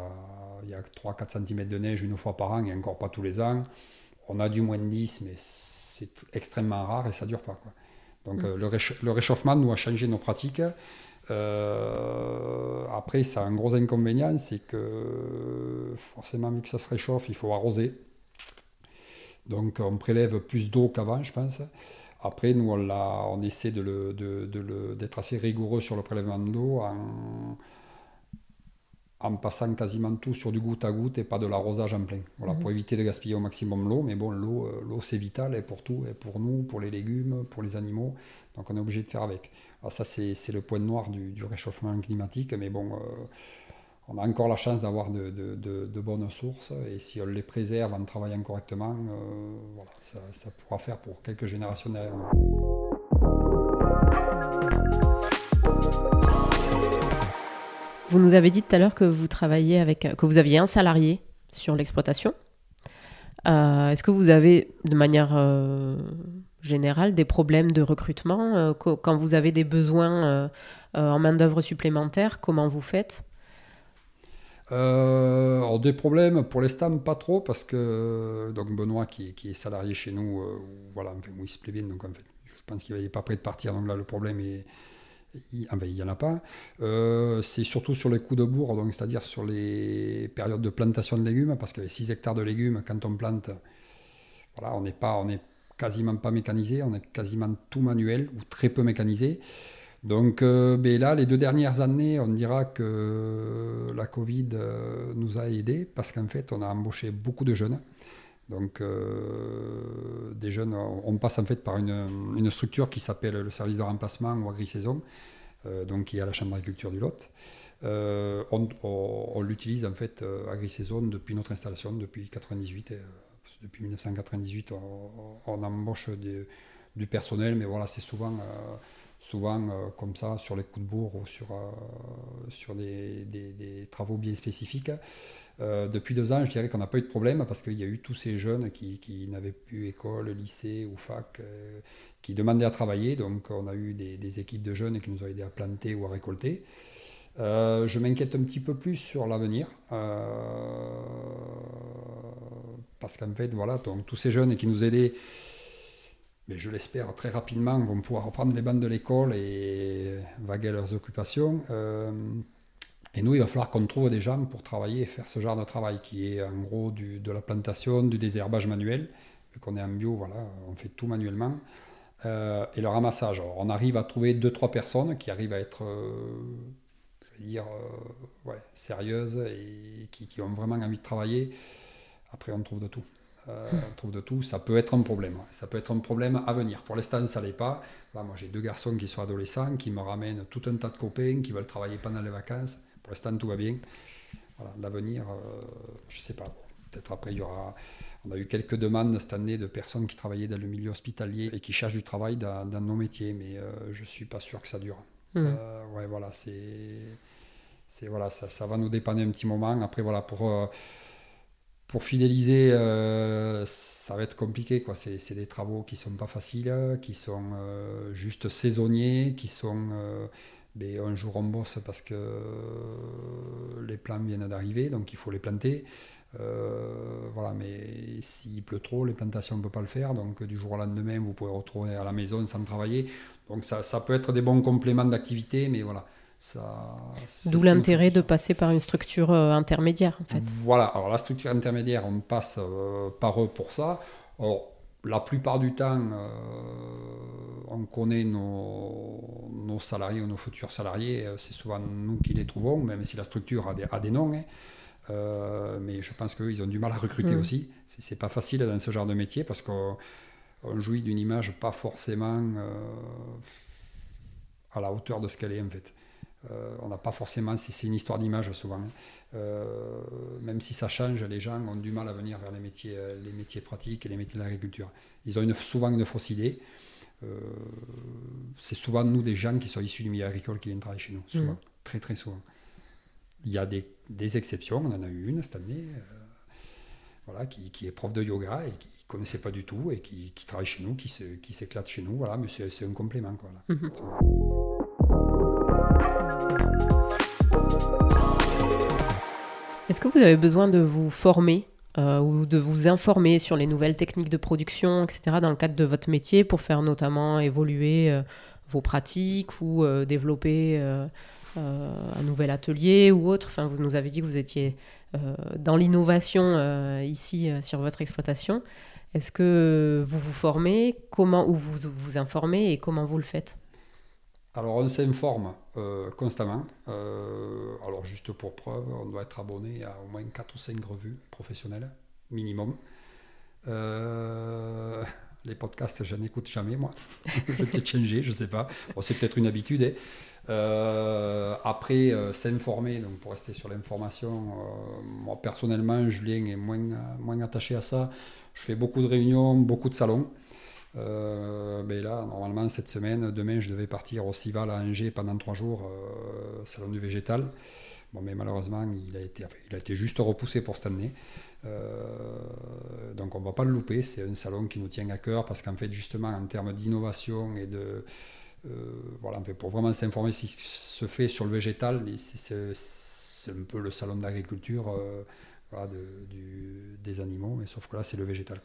il y a 3-4 cm de neige une fois par an, et encore pas tous les ans. On a du moins 10, mais c'est extrêmement rare et ça dure pas. Quoi. Donc mm. le, réchauffement nous a changé nos pratiques. Euh, après, ça a un gros inconvénient, c'est que forcément, vu que ça se réchauffe, il faut arroser. Donc, on prélève plus d'eau qu'avant, je pense. Après, nous, on, on essaie d'être assez rigoureux sur le prélèvement d'eau en, en passant quasiment tout sur du goutte à goutte et pas de l'arrosage en plein. Voilà, pour mhm. éviter de gaspiller au maximum l'eau. Mais bon, l'eau, euh, l'eau c'est vital et pour tout, et pour nous, pour les légumes, pour les animaux. Donc on est obligé de faire avec. Alors ça, c'est, le point noir du, réchauffement climatique. Mais bon, euh, on a encore la chance d'avoir de, de, bonnes sources. Et si on les préserve en travaillant correctement, euh, voilà, ça, ça, pourra faire pour quelques générations derrière nous. Vous nous avez dit tout à l'heure que vous travailliez avec, que vous aviez un salarié sur l'exploitation. Euh, est-ce que vous avez, de manière euh, générale, des problèmes de recrutement euh, Quand vous avez des besoins en main-d'œuvre supplémentaire, comment vous faites? Alors des problèmes pour l'instant pas trop parce que donc Benoît qui, qui est salarié chez nous voilà enfin, il se plaît bien donc en fait je pense qu'il n'est pas prêt de partir donc là le problème est, il n'y en a pas. Euh, c'est surtout sur les coups de bourre, donc c'est-à-dire sur les périodes de plantation de légumes, parce qu'avec 6 hectares de légumes, quand on plante, voilà, on n'est quasiment pas mécanisé, on est quasiment tout manuel ou très peu mécanisé. Donc ben là, les deux dernières années, on dira que la Covid nous a aidés parce qu'en fait, on a embauché beaucoup de jeunes. Donc, des jeunes, on passe en fait par une, structure qui s'appelle le service de remplacement ou agri-saison, donc qui est à la Chambre d'agriculture du Lot. Euh, on, l'utilise en fait euh, agri-saison depuis notre installation, depuis 98. Euh, depuis 1998, on, embauche du personnel, mais voilà, c'est souvent, souvent comme ça, sur les coups de bourre ou sur, sur des, travaux bien spécifiques. depuis deux ans, je dirais qu'on n'a pas eu de problème parce qu'il y a eu tous ces jeunes qui, qui n'avaient plus école, lycée ou fac, qui demandaient à travailler. Donc, on a eu des, des, équipes de jeunes qui nous ont aidés à planter ou à récolter. Euh, je m'inquiète un petit peu plus sur l'avenir. Euh, parce qu'en fait, voilà, donc, tous ces jeunes qui nous aidaient, mais je l'espère très rapidement, vont pouvoir reprendre les bandes de l'école et vaguer leurs occupations. Euh, et nous, il va falloir qu'on trouve des gens pour travailler et faire ce genre de travail qui est en gros de la plantation, du désherbage manuel. Vu qu'on est en bio, voilà, on fait tout manuellement. et le ramassage. on arrive à trouver 2-3 personnes qui arrivent à être dire, euh, ouais, sérieuses et qui, ont vraiment envie de travailler. Après, on trouve de tout. Euh, on trouve de tout. Ça peut être un problème. Ça peut être un problème à venir. Pour l'instant, ça l'est pas. Là, moi, j'ai deux garçons qui sont adolescents, qui me ramènent tout un tas de copains, qui veulent travailler pendant les vacances. Pour l'instant, tout va bien. Voilà, l'avenir, euh, je sais pas. Peut-être après, il y aura. On a eu quelques demandes cette année de personnes qui travaillaient dans le milieu hospitalier et qui cherchent du travail dans, nos métiers, mais je suis pas sûr que ça dure. Mmh. ouais, voilà, c'est c'est voilà, ça, ça, va nous dépanner un petit moment. Après, voilà, pour, euh, pour fidéliser, euh, ça va être compliqué. Quoi. C'est, des travaux qui sont pas faciles, qui sont euh, juste saisonniers, qui sont. Ben, un jour on bosse parce que les plants viennent d'arriver, donc il faut les planter. voilà, mais s'il pleut trop, les plantations ne peuvent pas le faire. Donc du jour au lendemain, vous pouvez retourner à la maison sans travailler. Donc ça, ça peut être des bons compléments d'activité, mais voilà. D'où l'intérêt de passer par une structure euh, intermédiaire, en fait. Voilà, alors la structure intermédiaire, on passe euh, par eux pour ça. Alors, la plupart du temps, euh, on connaît nos, nos, salariés ou nos futurs salariés, c'est souvent nous qui les trouvons, même si la structure a des, a des noms. Hein. mais je pense qu'eux, ils ont du mal à recruter mm. aussi. C'est pas facile dans ce genre de métier parce qu'on jouit d'une image pas forcément à la hauteur de ce qu'elle est en fait. Euh, on n'a pas forcément, c'est une histoire d'image souvent. Hein. Euh, même si ça change, les gens ont du mal à venir vers les métiers, euh, les métiers pratiques et les métiers de l'agriculture. Ils ont souvent une fausse idée. c'est souvent nous des gens qui sont issus du milieu agricole qui viennent travailler chez nous, souvent, mmh. très très souvent. Il y a des, exceptions, on en a eu une cette année, voilà, qui, est prof de yoga et qui ne connaissait pas du tout et qui, travaille chez nous, qui s'éclate chez nous, voilà, mais c'est un complément. Quoi, mmh. Est-ce que vous avez besoin de vous former euh, ou de vous informer sur les nouvelles techniques de production, etc., dans le cadre de votre métier pour faire notamment évoluer euh, vos pratiques ou euh, développer un nouvel atelier ou autre? Enfin, vous nous avez dit que vous étiez dans l'innovation ici sur votre exploitation. Est-ce que vous vous formez? Comment ou vous vous informez et comment vous le faites? Alors on s'informe euh, constamment. Euh, alors juste pour preuve, on doit être abonné à au moins 4 ou 5 revues professionnelles, minimum. Euh, les podcasts, je n'écoute jamais, moi. *laughs* je vais peut-être changer, je ne sais pas. c'est peut-être une habitude. Hein. après, s'informer, donc pour rester sur l'information, moi personnellement, Julien est moins, moins attaché à ça. Je fais beaucoup de réunions, beaucoup de salons. Euh, mais là, normalement, cette semaine, demain, je devais partir au Cival à Angers pendant trois jours, euh, salon du végétal. Bon, mais malheureusement, il a été, il a été juste repoussé pour cette année. Euh, donc on ne va pas le louper. C'est un salon qui nous tient à cœur parce qu'en fait, justement, en termes d'innovation et de. voilà, pour vraiment s'informer ce qui se fait sur le végétal, c'est un peu le salon d'agriculture des animaux, mais sauf que là, c'est le végétal.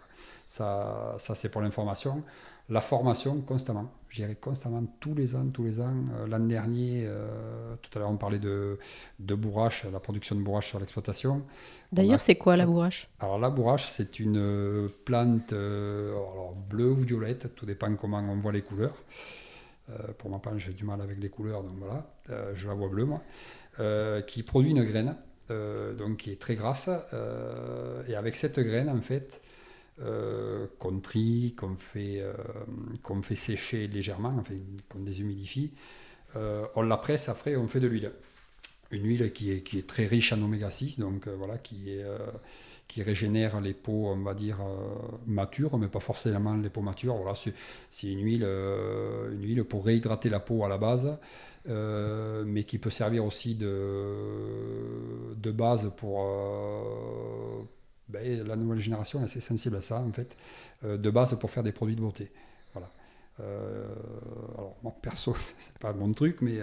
Ça, ça c'est pour l'information. La formation, constamment. Je dirais constamment, tous les ans, tous les ans. Euh, l'an dernier, euh, tout à l'heure, on parlait de, de bourrache, la production de bourrache sur l'exploitation. D'ailleurs, c'est quoi la bourrache? Alors, la bourrache, c'est une plante euh, bleue ou violette, tout dépend comment on voit les couleurs. pour ma part, j'ai du mal avec les couleurs, donc voilà, je la vois bleue moi, qui produit une graine, donc qui est très grasse. et avec cette graine, en fait, qu'on trie, qu'on fait, fait sécher légèrement, qu'on déshumidifie, on la presse après on fait de l'huile une huile qui est, qui est très riche en oméga 6, donc euh, voilà, qui, est, euh, qui régénère les peaux, on va dire, euh, matures, mais pas forcément les peaux matures. Voilà, c'est une huile, une huile pour réhydrater la peau à la base, mais qui peut servir aussi de, de base pour... Ben, la nouvelle génération est assez sensible à ça, en fait, de base pour faire des produits de beauté. Voilà. alors, moi, perso, *laughs* c'est pas mon truc, mais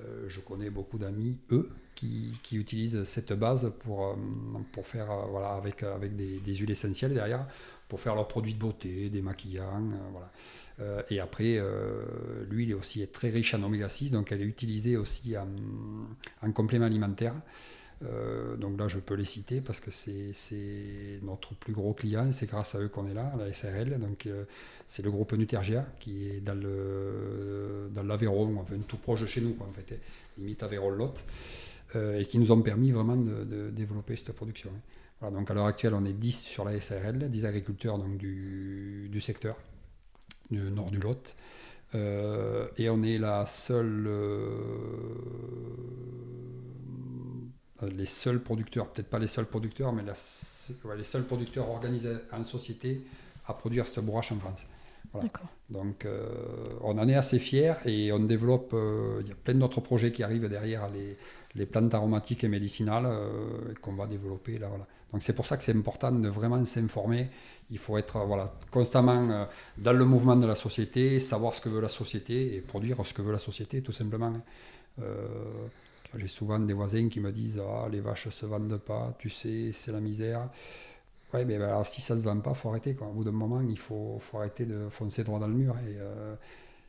euh, je connais beaucoup d'amis, eux, qui, utilisent cette base pour, euh, pour faire, euh, voilà, avec, avec des, huiles essentielles derrière, pour faire leurs produits de beauté, des maquillants, voilà. et après, l'huile est aussi très riche en oméga 6, donc elle est utilisée aussi en complément alimentaire. Euh, donc là, je peux les citer parce que c'est notre plus gros client, c'est grâce à eux qu'on est là, la SRL. Donc euh, c'est le groupe Nutergia qui est dans l'Aveyron, enfin tout proche de chez nous, en fait, limite Aveyron-Lot, euh, et qui nous ont permis vraiment de, développer cette production. Hein. Voilà, donc à l'heure actuelle, on est 10 sur la SRL, 10 agriculteurs donc, du, secteur, du nord du Lot. et on est la seule les seuls producteurs, peut-être pas les seuls producteurs, mais les seuls producteurs organisés en société à produire cette bourrache en France. Donc euh, on en est assez fiers et on développe, euh, il y a plein d'autres projets qui arrivent derrière les, les plantes aromatiques et médicinales qu'on va développer là. Voilà. Donc c'est pour ça que c'est important de vraiment s'informer. Il faut être voilà, constamment dans le mouvement de la société, savoir ce que veut la société et produire ce que veut la société tout simplement. J'ai souvent des voisins qui me disent Ah, les vaches se vendent pas, tu sais, c'est la misère. Ouais, mais ben, alors, si ça se vend pas, il faut arrêter. Quoi. Au bout d'un moment, il faut, faut, arrêter de foncer droit dans le mur. Et euh,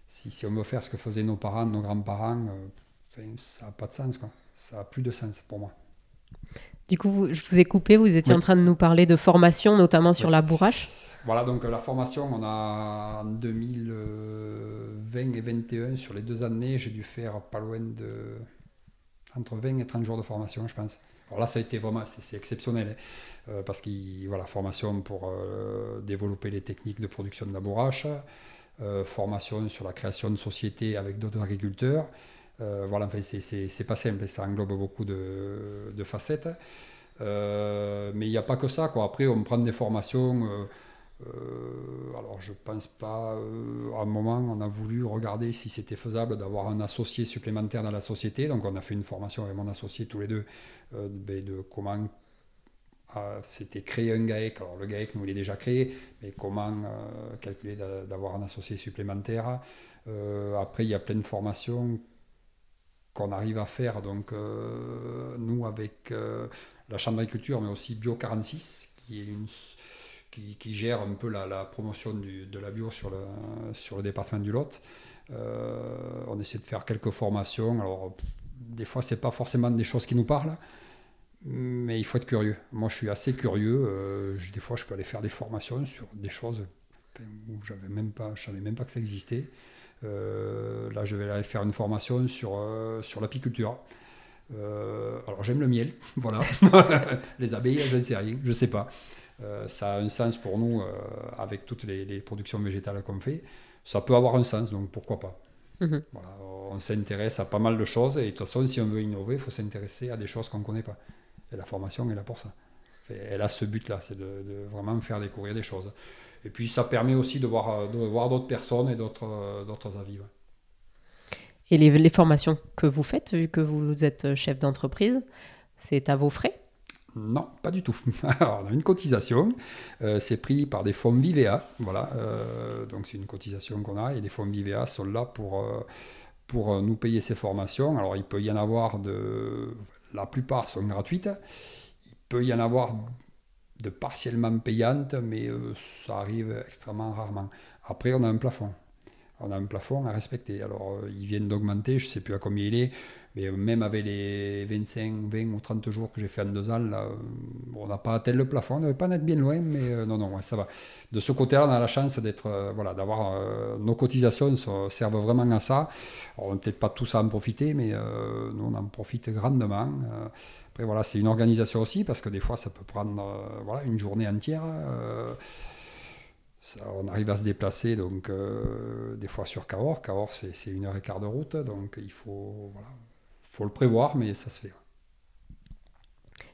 si, si, on veut faire ce que faisaient nos parents, nos grands-parents, euh, ça n'a pas de sens. Quoi. Ça n'a plus de sens pour moi. Du coup, je vous ai coupé, vous étiez en train de nous parler de formation, notamment sur la bourrache. Voilà, donc la formation, on a en 2020 et 2021, sur les deux années, j'ai dû faire pas loin de entre 20 et 30 jours de formation, je pense. Alors là, ça a été vraiment, c'est exceptionnel, hein. euh, parce qu'il voilà, formation pour euh, développer les techniques de production de la bourrache, euh, formation sur la création de sociétés avec d'autres agriculteurs. voilà, enfin, c'est pas simple, ça englobe beaucoup de, facettes. mais il n'y a pas que ça. Après, on prend des formations euh, alors je pense pas, euh, à un moment on a voulu regarder si c'était faisable d'avoir un associé supplémentaire dans la société, donc on a fait une formation avec mon associé tous les deux euh, ben, de, comment c'était créer un GAEC, alors le GAEC nous il est déjà créé, mais comment calculer d'avoir un associé supplémentaire. après il y a plein de formations qu'on arrive à faire, donc nous avec la Chambre d'agriculture, mais aussi Bio 46, qui est une qui, gère un peu la, promotion de la bio sur le, sur le département du Lot. Euh, on essaie de faire quelques formations. Alors, des fois, c'est pas forcément des choses qui nous parlent, mais il faut être curieux. Moi, je suis assez curieux. Euh, des fois, je peux aller faire des formations sur des choses où j'avais même pas, savais même pas que ça existait. Euh, là, je vais aller faire une formation sur, sur l'apiculture. alors, j'aime le miel, *laughs* voilà. *laughs* les abeilles, je ne sais rien, je sais pas. Euh, ça a un sens pour nous euh, avec toutes les, productions végétales qu'on fait. Ça peut avoir un sens, donc pourquoi pas. Mhm. on s'intéresse à pas mal de choses et de toute façon, si on veut innover, il faut s'intéresser à des choses qu'on ne connaît pas. Et la formation est là pour ça. Elle a ce but-là, c'est de, vraiment faire découvrir des choses. Et puis ça permet aussi de voir, de voir d'autres personnes et d'autres, d'autres avis. Et les, les, formations que vous faites, vu que vous êtes chef d'entreprise, c'est à vos frais? Non, pas du tout. *laughs* Alors, on a une cotisation, euh, c'est pris par des fonds Vivea, voilà, euh, donc c'est une cotisation qu'on a, et les fonds Vivea sont là pour, euh, nous payer ces formations. Alors il peut y en avoir de... La plupart sont gratuites, il peut y en avoir de partiellement payantes, mais ça arrive extrêmement rarement. Après, on a un plafond. on a un plafond à respecter. Alors, ils viennent d'augmenter, je ne sais plus à combien il est, mais même avec les 25, 20 ou 30 jours que j'ai fait en deux ans, là, on n'a pas atteint le plafond, on ne pas être bien loin, mais euh, non, non, ça va. De ce côté-là, on a la chance d'être, euh, voilà, d'avoir nos cotisations servent vraiment à ça. On n'a peut-être pas tous à en profiter, mais nous, on en profite grandement. après, voilà, c'est une organisation aussi, parce que des fois, ça peut prendre voilà, une journée entière on arrive à se déplacer donc euh, des fois sur Cahors. Cahors, c'est une heure et quart de route, donc il faut, faut le prévoir, mais ça se fait.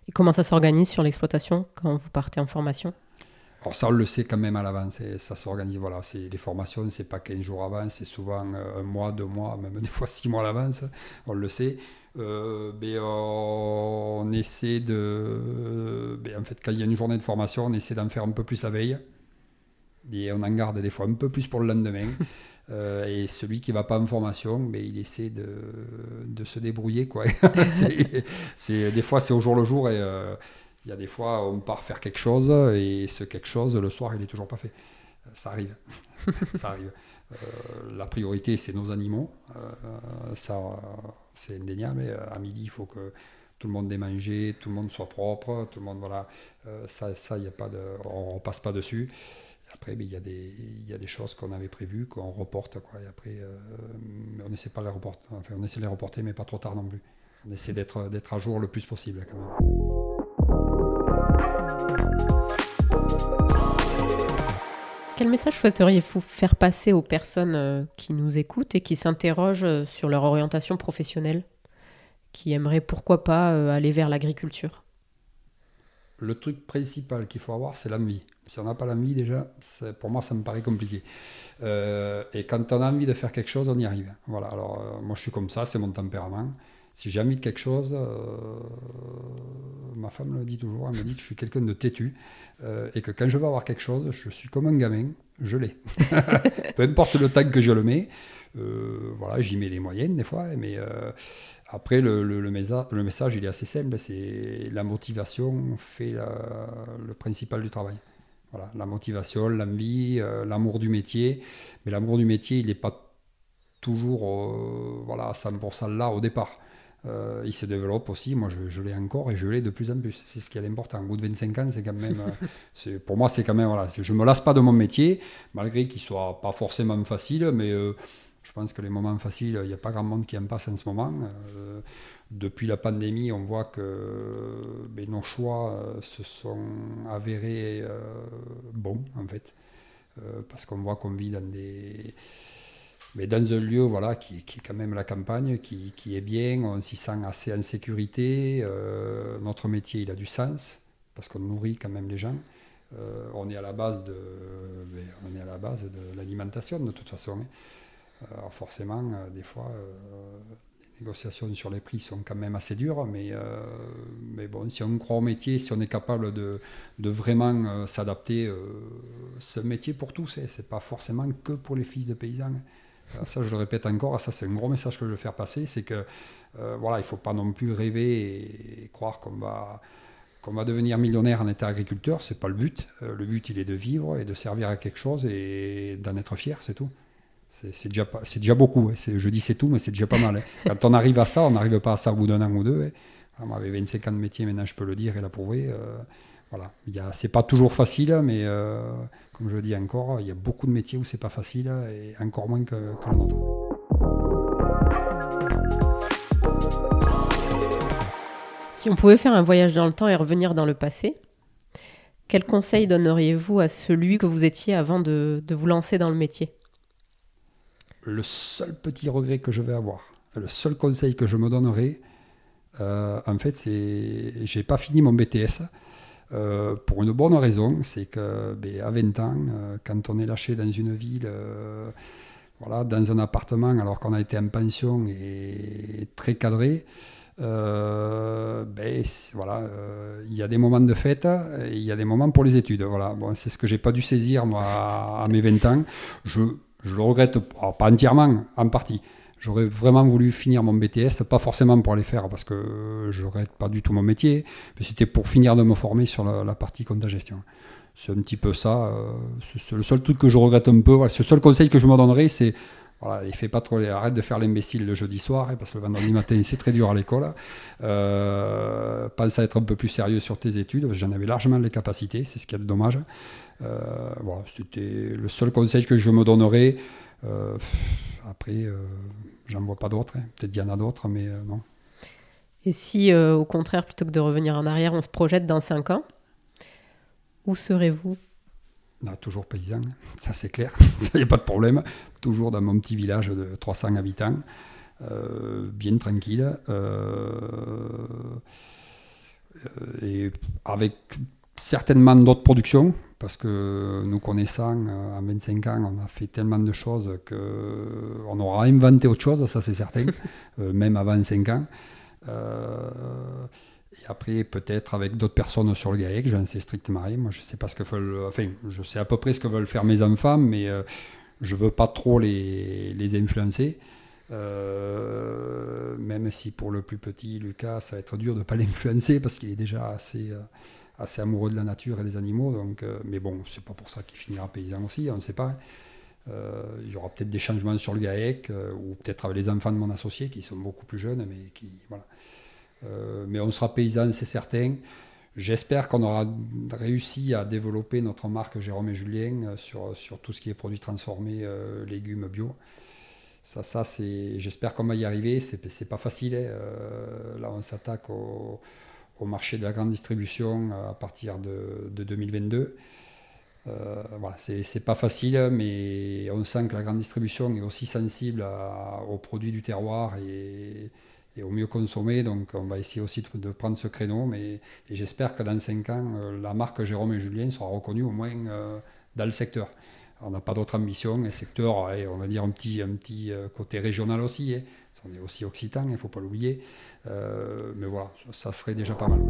Et comment ça s'organise sur l'exploitation quand vous partez en formation? Alors ça, on le sait quand même à l'avance, ça s'organise, voilà, les formations, c'est pas 15 jours avant, c'est souvent euh, un mois, deux mois, même des fois six mois à l'avance, on le sait. Euh, mais on essaie de... en fait, quand il y a une journée de formation, on essaie d'en faire un peu plus la veille et on en garde des fois un peu plus pour le lendemain. *laughs* Euh, et celui qui ne va pas en formation, mais il essaie de, de se débrouiller. Quoi. *laughs* *laughs* c'est, des fois, c'est au jour le jour. Et euh, il y a des fois, on part faire quelque chose, et ce quelque chose, le soir, il n'est toujours pas fait. Ça arrive. *laughs* ça arrive. Euh, la priorité, c'est nos animaux. ça, c'est indéniable. À midi, il faut que tout le monde ait mangé, tout le monde soit propre, tout le monde, voilà. ça, ça y a pas de, on ne passe pas dessus. Après, il y, a des, y a des choses qu'on avait prévues, qu'on reporte. Quoi, et après, euh, on essaie pas les reporter. Enfin, on essaie de les reporter, mais pas trop tard non plus. On essaie d'être, d'être à jour le plus possible quand même. Quel message souhaiteriez-vous faire passer aux personnes euh, qui nous écoutent et qui s'interrogent euh, sur leur orientation professionnelle, qui aimeraient pourquoi pas aller vers l'agriculture? Le truc principal qu'il faut avoir, c'est l'envie. Si on n'a pas l'envie déjà, pour moi ça me paraît compliqué. Euh, et quand on a envie de faire quelque chose, on y arrive. Voilà, alors euh, moi je suis comme ça, c'est mon tempérament. Si j'ai envie de quelque chose, euh, ma femme me le dit toujours, elle me dit que je suis quelqu'un de têtu et que quand je veux avoir quelque chose, je suis comme un gamin, je l'ai. *laughs* Peu importe le temps que je le mets, voilà, j'y mets les moyennes des fois, mais après, le, le, message, il est assez simple, c'est la motivation fait le principal du travail. Voilà, la motivation, l'envie, euh, l'amour du métier. Mais l'amour du métier, il n'est pas toujours euh, voilà, à 100% là au départ. Euh, il se développe aussi, moi je, l'ai encore et je l'ai de plus en plus. C'est ce qui est important. Au bout de 25 ans, c'est quand même, *laughs* pour moi, c'est quand même, voilà, je ne me lasse pas de mon métier, malgré qu'il soit pas forcément facile, mais je pense que les moments faciles, il n'y a pas grand monde qui en passe en ce moment. Euh, depuis la pandémie, on voit que ben, nos choix euh, se sont avérés euh, bons, en fait. parce qu'on voit qu'on vit dans des. Mais dans un lieu voilà, qui, est quand même la campagne, qui, est bien, on s'y sent assez en sécurité. notre métier, il a du sens, parce qu'on nourrit quand même les gens. on est à la base de, ben, on est à la base de l'alimentation de toute façon. Hein. Alors forcément, euh, des fois, euh, les négociations sur les prix sont quand même assez dures, mais, euh, mais bon, si on croit au métier, si on est capable de, de vraiment s'adapter, ce métier pour tous, hein, c'est pas forcément que pour les fils de paysans. Ça, je le répète encore, ça c'est un gros message que je veux faire passer, c'est que voilà, il ne faut pas non plus rêver et, croire qu'on va qu'on va devenir millionnaire en étant agriculteur, c'est pas le but. le but, il est de vivre et de servir à quelque chose et d'en être fier, c'est tout. C'est déjà, déjà beaucoup. Hein. Je dis c'est tout, mais c'est déjà pas mal. Hein. *laughs* Quand on arrive à ça, on n'arrive pas à ça au bout d'un an ou deux. Hein. Moi, avec 25 ans de métier, maintenant, je peux le dire et l'approuver. Euh, voilà. C'est pas toujours facile, mais euh, comme je le dis encore, il y a beaucoup de métiers où c'est pas facile et encore moins que, que le nôtre. Si on pouvait faire un voyage dans le temps et revenir dans le passé, quel conseil donneriez-vous à celui que vous étiez avant de vous lancer dans le métier? Le seul petit regret que je vais avoir, le seul conseil que je me donnerai, euh, en fait, c'est j'ai pas fini mon BTS. Euh, pour une bonne raison, c'est que ben, à 20 ans, euh, quand on est lâché dans une ville, voilà, dans un appartement, alors qu'on a été en pension et très cadré, ben, voilà, il y a des moments de fête il y a des moments pour les études. Voilà, c'est ce que j'ai pas dû saisir moi à, à mes 20 ans. Je, je le regrette, pas entièrement, en partie. J'aurais vraiment voulu finir mon BTS, pas forcément pour aller faire, parce que je regrette pas du tout mon métier, mais c'était pour finir de me former sur la, partie compte gestion. c'est un petit peu ça. euh, c'est le seul truc que je regrette un peu. Le seul conseil que je me donnerais, c'est voilà, il fait pas trop, les- arrête de faire l'imbécile le jeudi soir, hein, parce que le vendredi matin c'est très dur à l'école. Euh, pense à être un peu plus sérieux sur tes études. J'en avais largement les capacités, c'est ce qui est dommage. Euh, voilà, c'était le seul conseil que je me donnerais. Euh, après, euh, j'en vois pas d'autres. hein. Peut-être qu'il y en a d'autres, mais non. Et si, euh, au contraire, plutôt que de revenir en arrière, on se projette dans 5 ans, où serez-vous? Toujours paysan, *laughs* ça c'est clair, *laughs* ça n'y a pas de problème. Toujours dans mon petit village de 300 habitants, euh, bien tranquille. euh, et avec certainement d'autres productions, parce que nous connaissant, euh, en 25 ans, on a fait tellement de choses qu'on aura inventé autre chose, ça c'est certain, *laughs* euh, même avant 5 ans. Euh, et après, peut-être avec d'autres personnes sur le GAEC, j'en sais strictement rien. Moi, je sais pas ce que veulent. Enfin, je sais à peu près ce que veulent faire mes enfants, mais euh, je veux pas trop les, les influencer. Même si pour le plus petit, Lucas, ça va être dur de pas *laughs* l'influencer parce qu'il est déjà assez, assez amoureux de la nature et des animaux. Donc, euh, mais bon, c'est pas pour ça qu'il finira paysan aussi, on ne sait pas. Euh, il y aura peut-être des changements sur le GAEC euh, ou peut-être avec les enfants de mon associé qui sont beaucoup plus jeunes, mais qui voilà. Mais on sera paysan, c'est certain. J'espère qu'on aura réussi à développer notre marque Jérôme et Julien sur, sur tout ce qui est produits transformés, légumes bio. Ça, ça c'est, j'espère qu'on va y arriver. C'est, pas facile. hein. Là, on s'attaque au, au marché de la grande distribution euh, à partir de, de 2022. Euh, voilà, c'est, pas facile, mais on sent que la grande distribution est aussi sensible aux produits du terroir et, au mieux consommer. Donc, on va essayer aussi de, prendre ce créneau. Mais j'espère que dans 5 ans, euh, la marque Jérôme et Julien sera reconnue au moins euh, dans le secteur. On n'a pas d'autre ambition. Et secteur, on va dire un petit, un petit euh, côté régional aussi. hein. On est aussi occitan, il ne faut pas l'oublier. Euh, mais voilà, ça, serait déjà pas mal.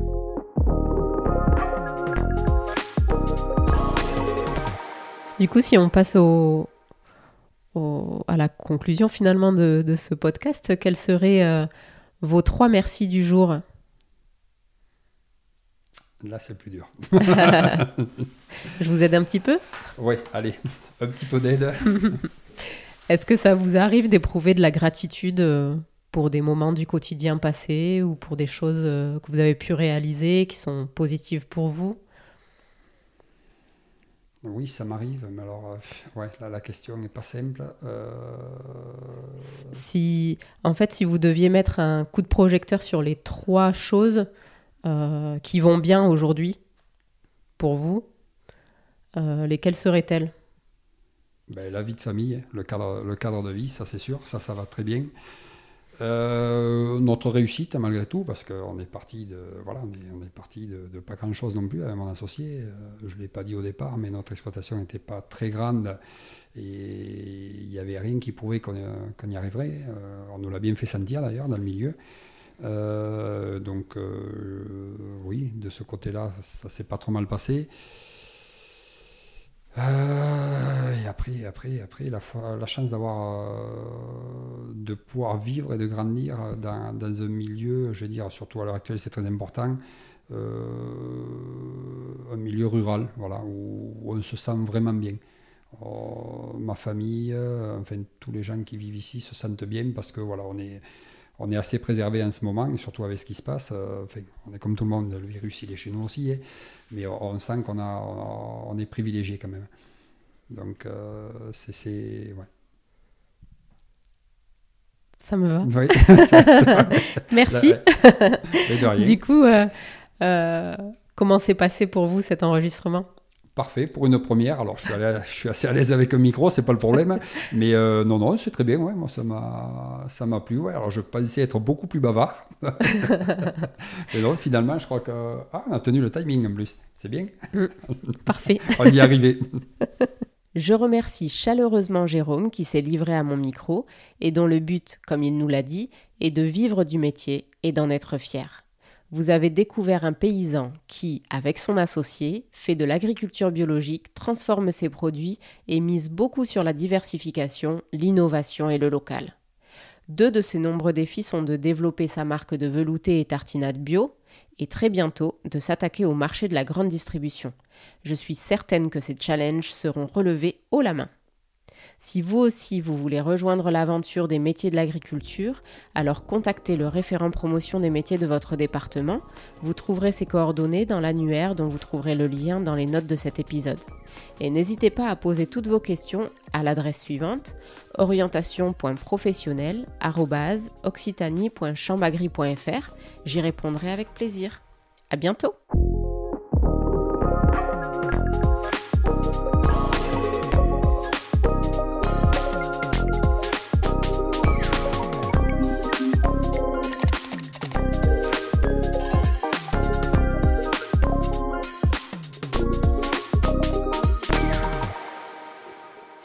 Du coup, si on passe à la conclusion finalement de, de ce podcast, quels seraient euh, vos trois merci du jour? Là, c'est plus dur. *laughs* Je vous aide un petit peu? Oui, allez, un petit peu d'aide. *laughs* Est-ce que ça vous arrive d'éprouver de la gratitude euh, pour des moments du quotidien passé ou pour des choses euh, que vous avez pu réaliser qui sont positives pour vous? Oui, ça m'arrive, mais alors, euh, ouais, là, la question n'est pas simple. Euh, Si, en fait, si vous deviez mettre un coup de projecteur sur les trois choses euh, qui vont bien aujourd'hui pour vous, euh, lesquelles seraient-elles? Ben, la vie de famille, hein, le cadre, le cadre de vie, ça c'est sûr, ça, ça va très bien. Euh, notre réussite, malgré tout, parce qu'on est parti de, voilà, on est, parti de, pas grand-chose non plus avec mon associé. Je ne l'ai pas dit au départ, mais notre exploitation n'était pas très grande et il n'y avait rien qui prouvait qu'on qu'on y arriverait. On nous l'a bien fait sentir d'ailleurs dans le milieu. Euh, donc euh, oui, de ce côté-là, ça s'est pas trop mal passé. Euh, et après, après, après, la, chance d'avoir, de pouvoir vivre et de grandir dans, un milieu, je veux dire, surtout à l'heure actuelle, c'est très important, un milieu rural, voilà, où, on se sent vraiment bien. Oh, ma famille, enfin tous les gens qui vivent ici se sentent bien parce que voilà, on est, on est assez préservé en ce moment, et surtout avec ce qui se passe. euh, enfin, on est comme tout le monde, le virus il est chez nous aussi, hein, mais on, sent qu'on a, on est privilégié quand même. Donc euh, c'est, ouais. Ça me va. Oui, *laughs* ça- ça- Merci. Du coup, euh, euh, comment s'est passé pour vous cet enregistrement? Parfait pour une première. Alors je suis, je suis assez à l'aise avec un micro, c'est pas le problème. *laughs* Mais euh, non, non, c'est très bien. Ouais, moi ça m'a, ça m'a plu. Ouais. Alors je pensais être beaucoup plus bavard. *laughs* Et non, finalement, je crois que ah, on a tenu le timing en plus. C'est bien. Parfait. *laughs* On y est arrivé. Je remercie chaleureusement Jérôme qui s'est livré à mon micro et dont le but, comme il nous l'a dit, est de vivre du métier et d'en être fier. Vous avez découvert un paysan qui, avec son associé, fait de l'agriculture biologique, transforme ses produits et mise beaucoup sur la diversification, l'innovation et le local. Deux de ses nombreux défis sont de développer sa marque de velouté et tartinade bio et très bientôt de s'attaquer au marché de la grande distribution. Je suis certaine que ces challenges seront relevés haut la main. Si vous aussi vous voulez rejoindre l'aventure des métiers de l'agriculture, alors contactez le référent promotion des métiers de votre département. Vous trouverez ses coordonnées dans l'annuaire dont vous trouverez le lien dans les notes de cet épisode. Et n'hésitez pas à poser toutes vos questions à l'adresse suivante orientation.professionnel@occitanie.chambagri.fr. J'y répondrai avec plaisir. À bientôt.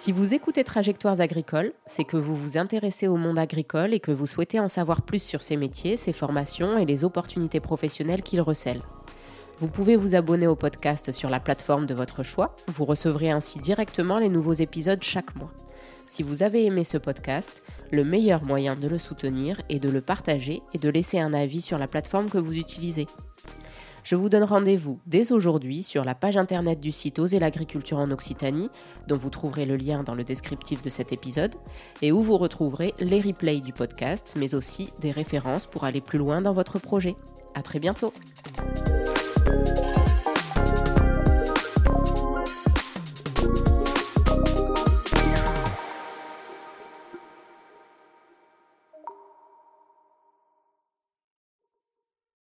Si vous écoutez Trajectoires agricoles, c'est que vous vous intéressez au monde agricole et que vous souhaitez en savoir plus sur ses métiers, ses formations et les opportunités professionnelles qu'il recèle. Vous pouvez vous abonner au podcast sur la plateforme de votre choix, vous recevrez ainsi directement les nouveaux épisodes chaque mois. Si vous avez aimé ce podcast, le meilleur moyen de le soutenir est de le partager et de laisser un avis sur la plateforme que vous utilisez. Je vous donne rendez-vous dès aujourd'hui sur la page internet du site Oser l'agriculture en Occitanie, dont vous trouverez le lien dans le descriptif de cet épisode, et où vous retrouverez les replays du podcast, mais aussi des références pour aller plus loin dans votre projet. À très bientôt!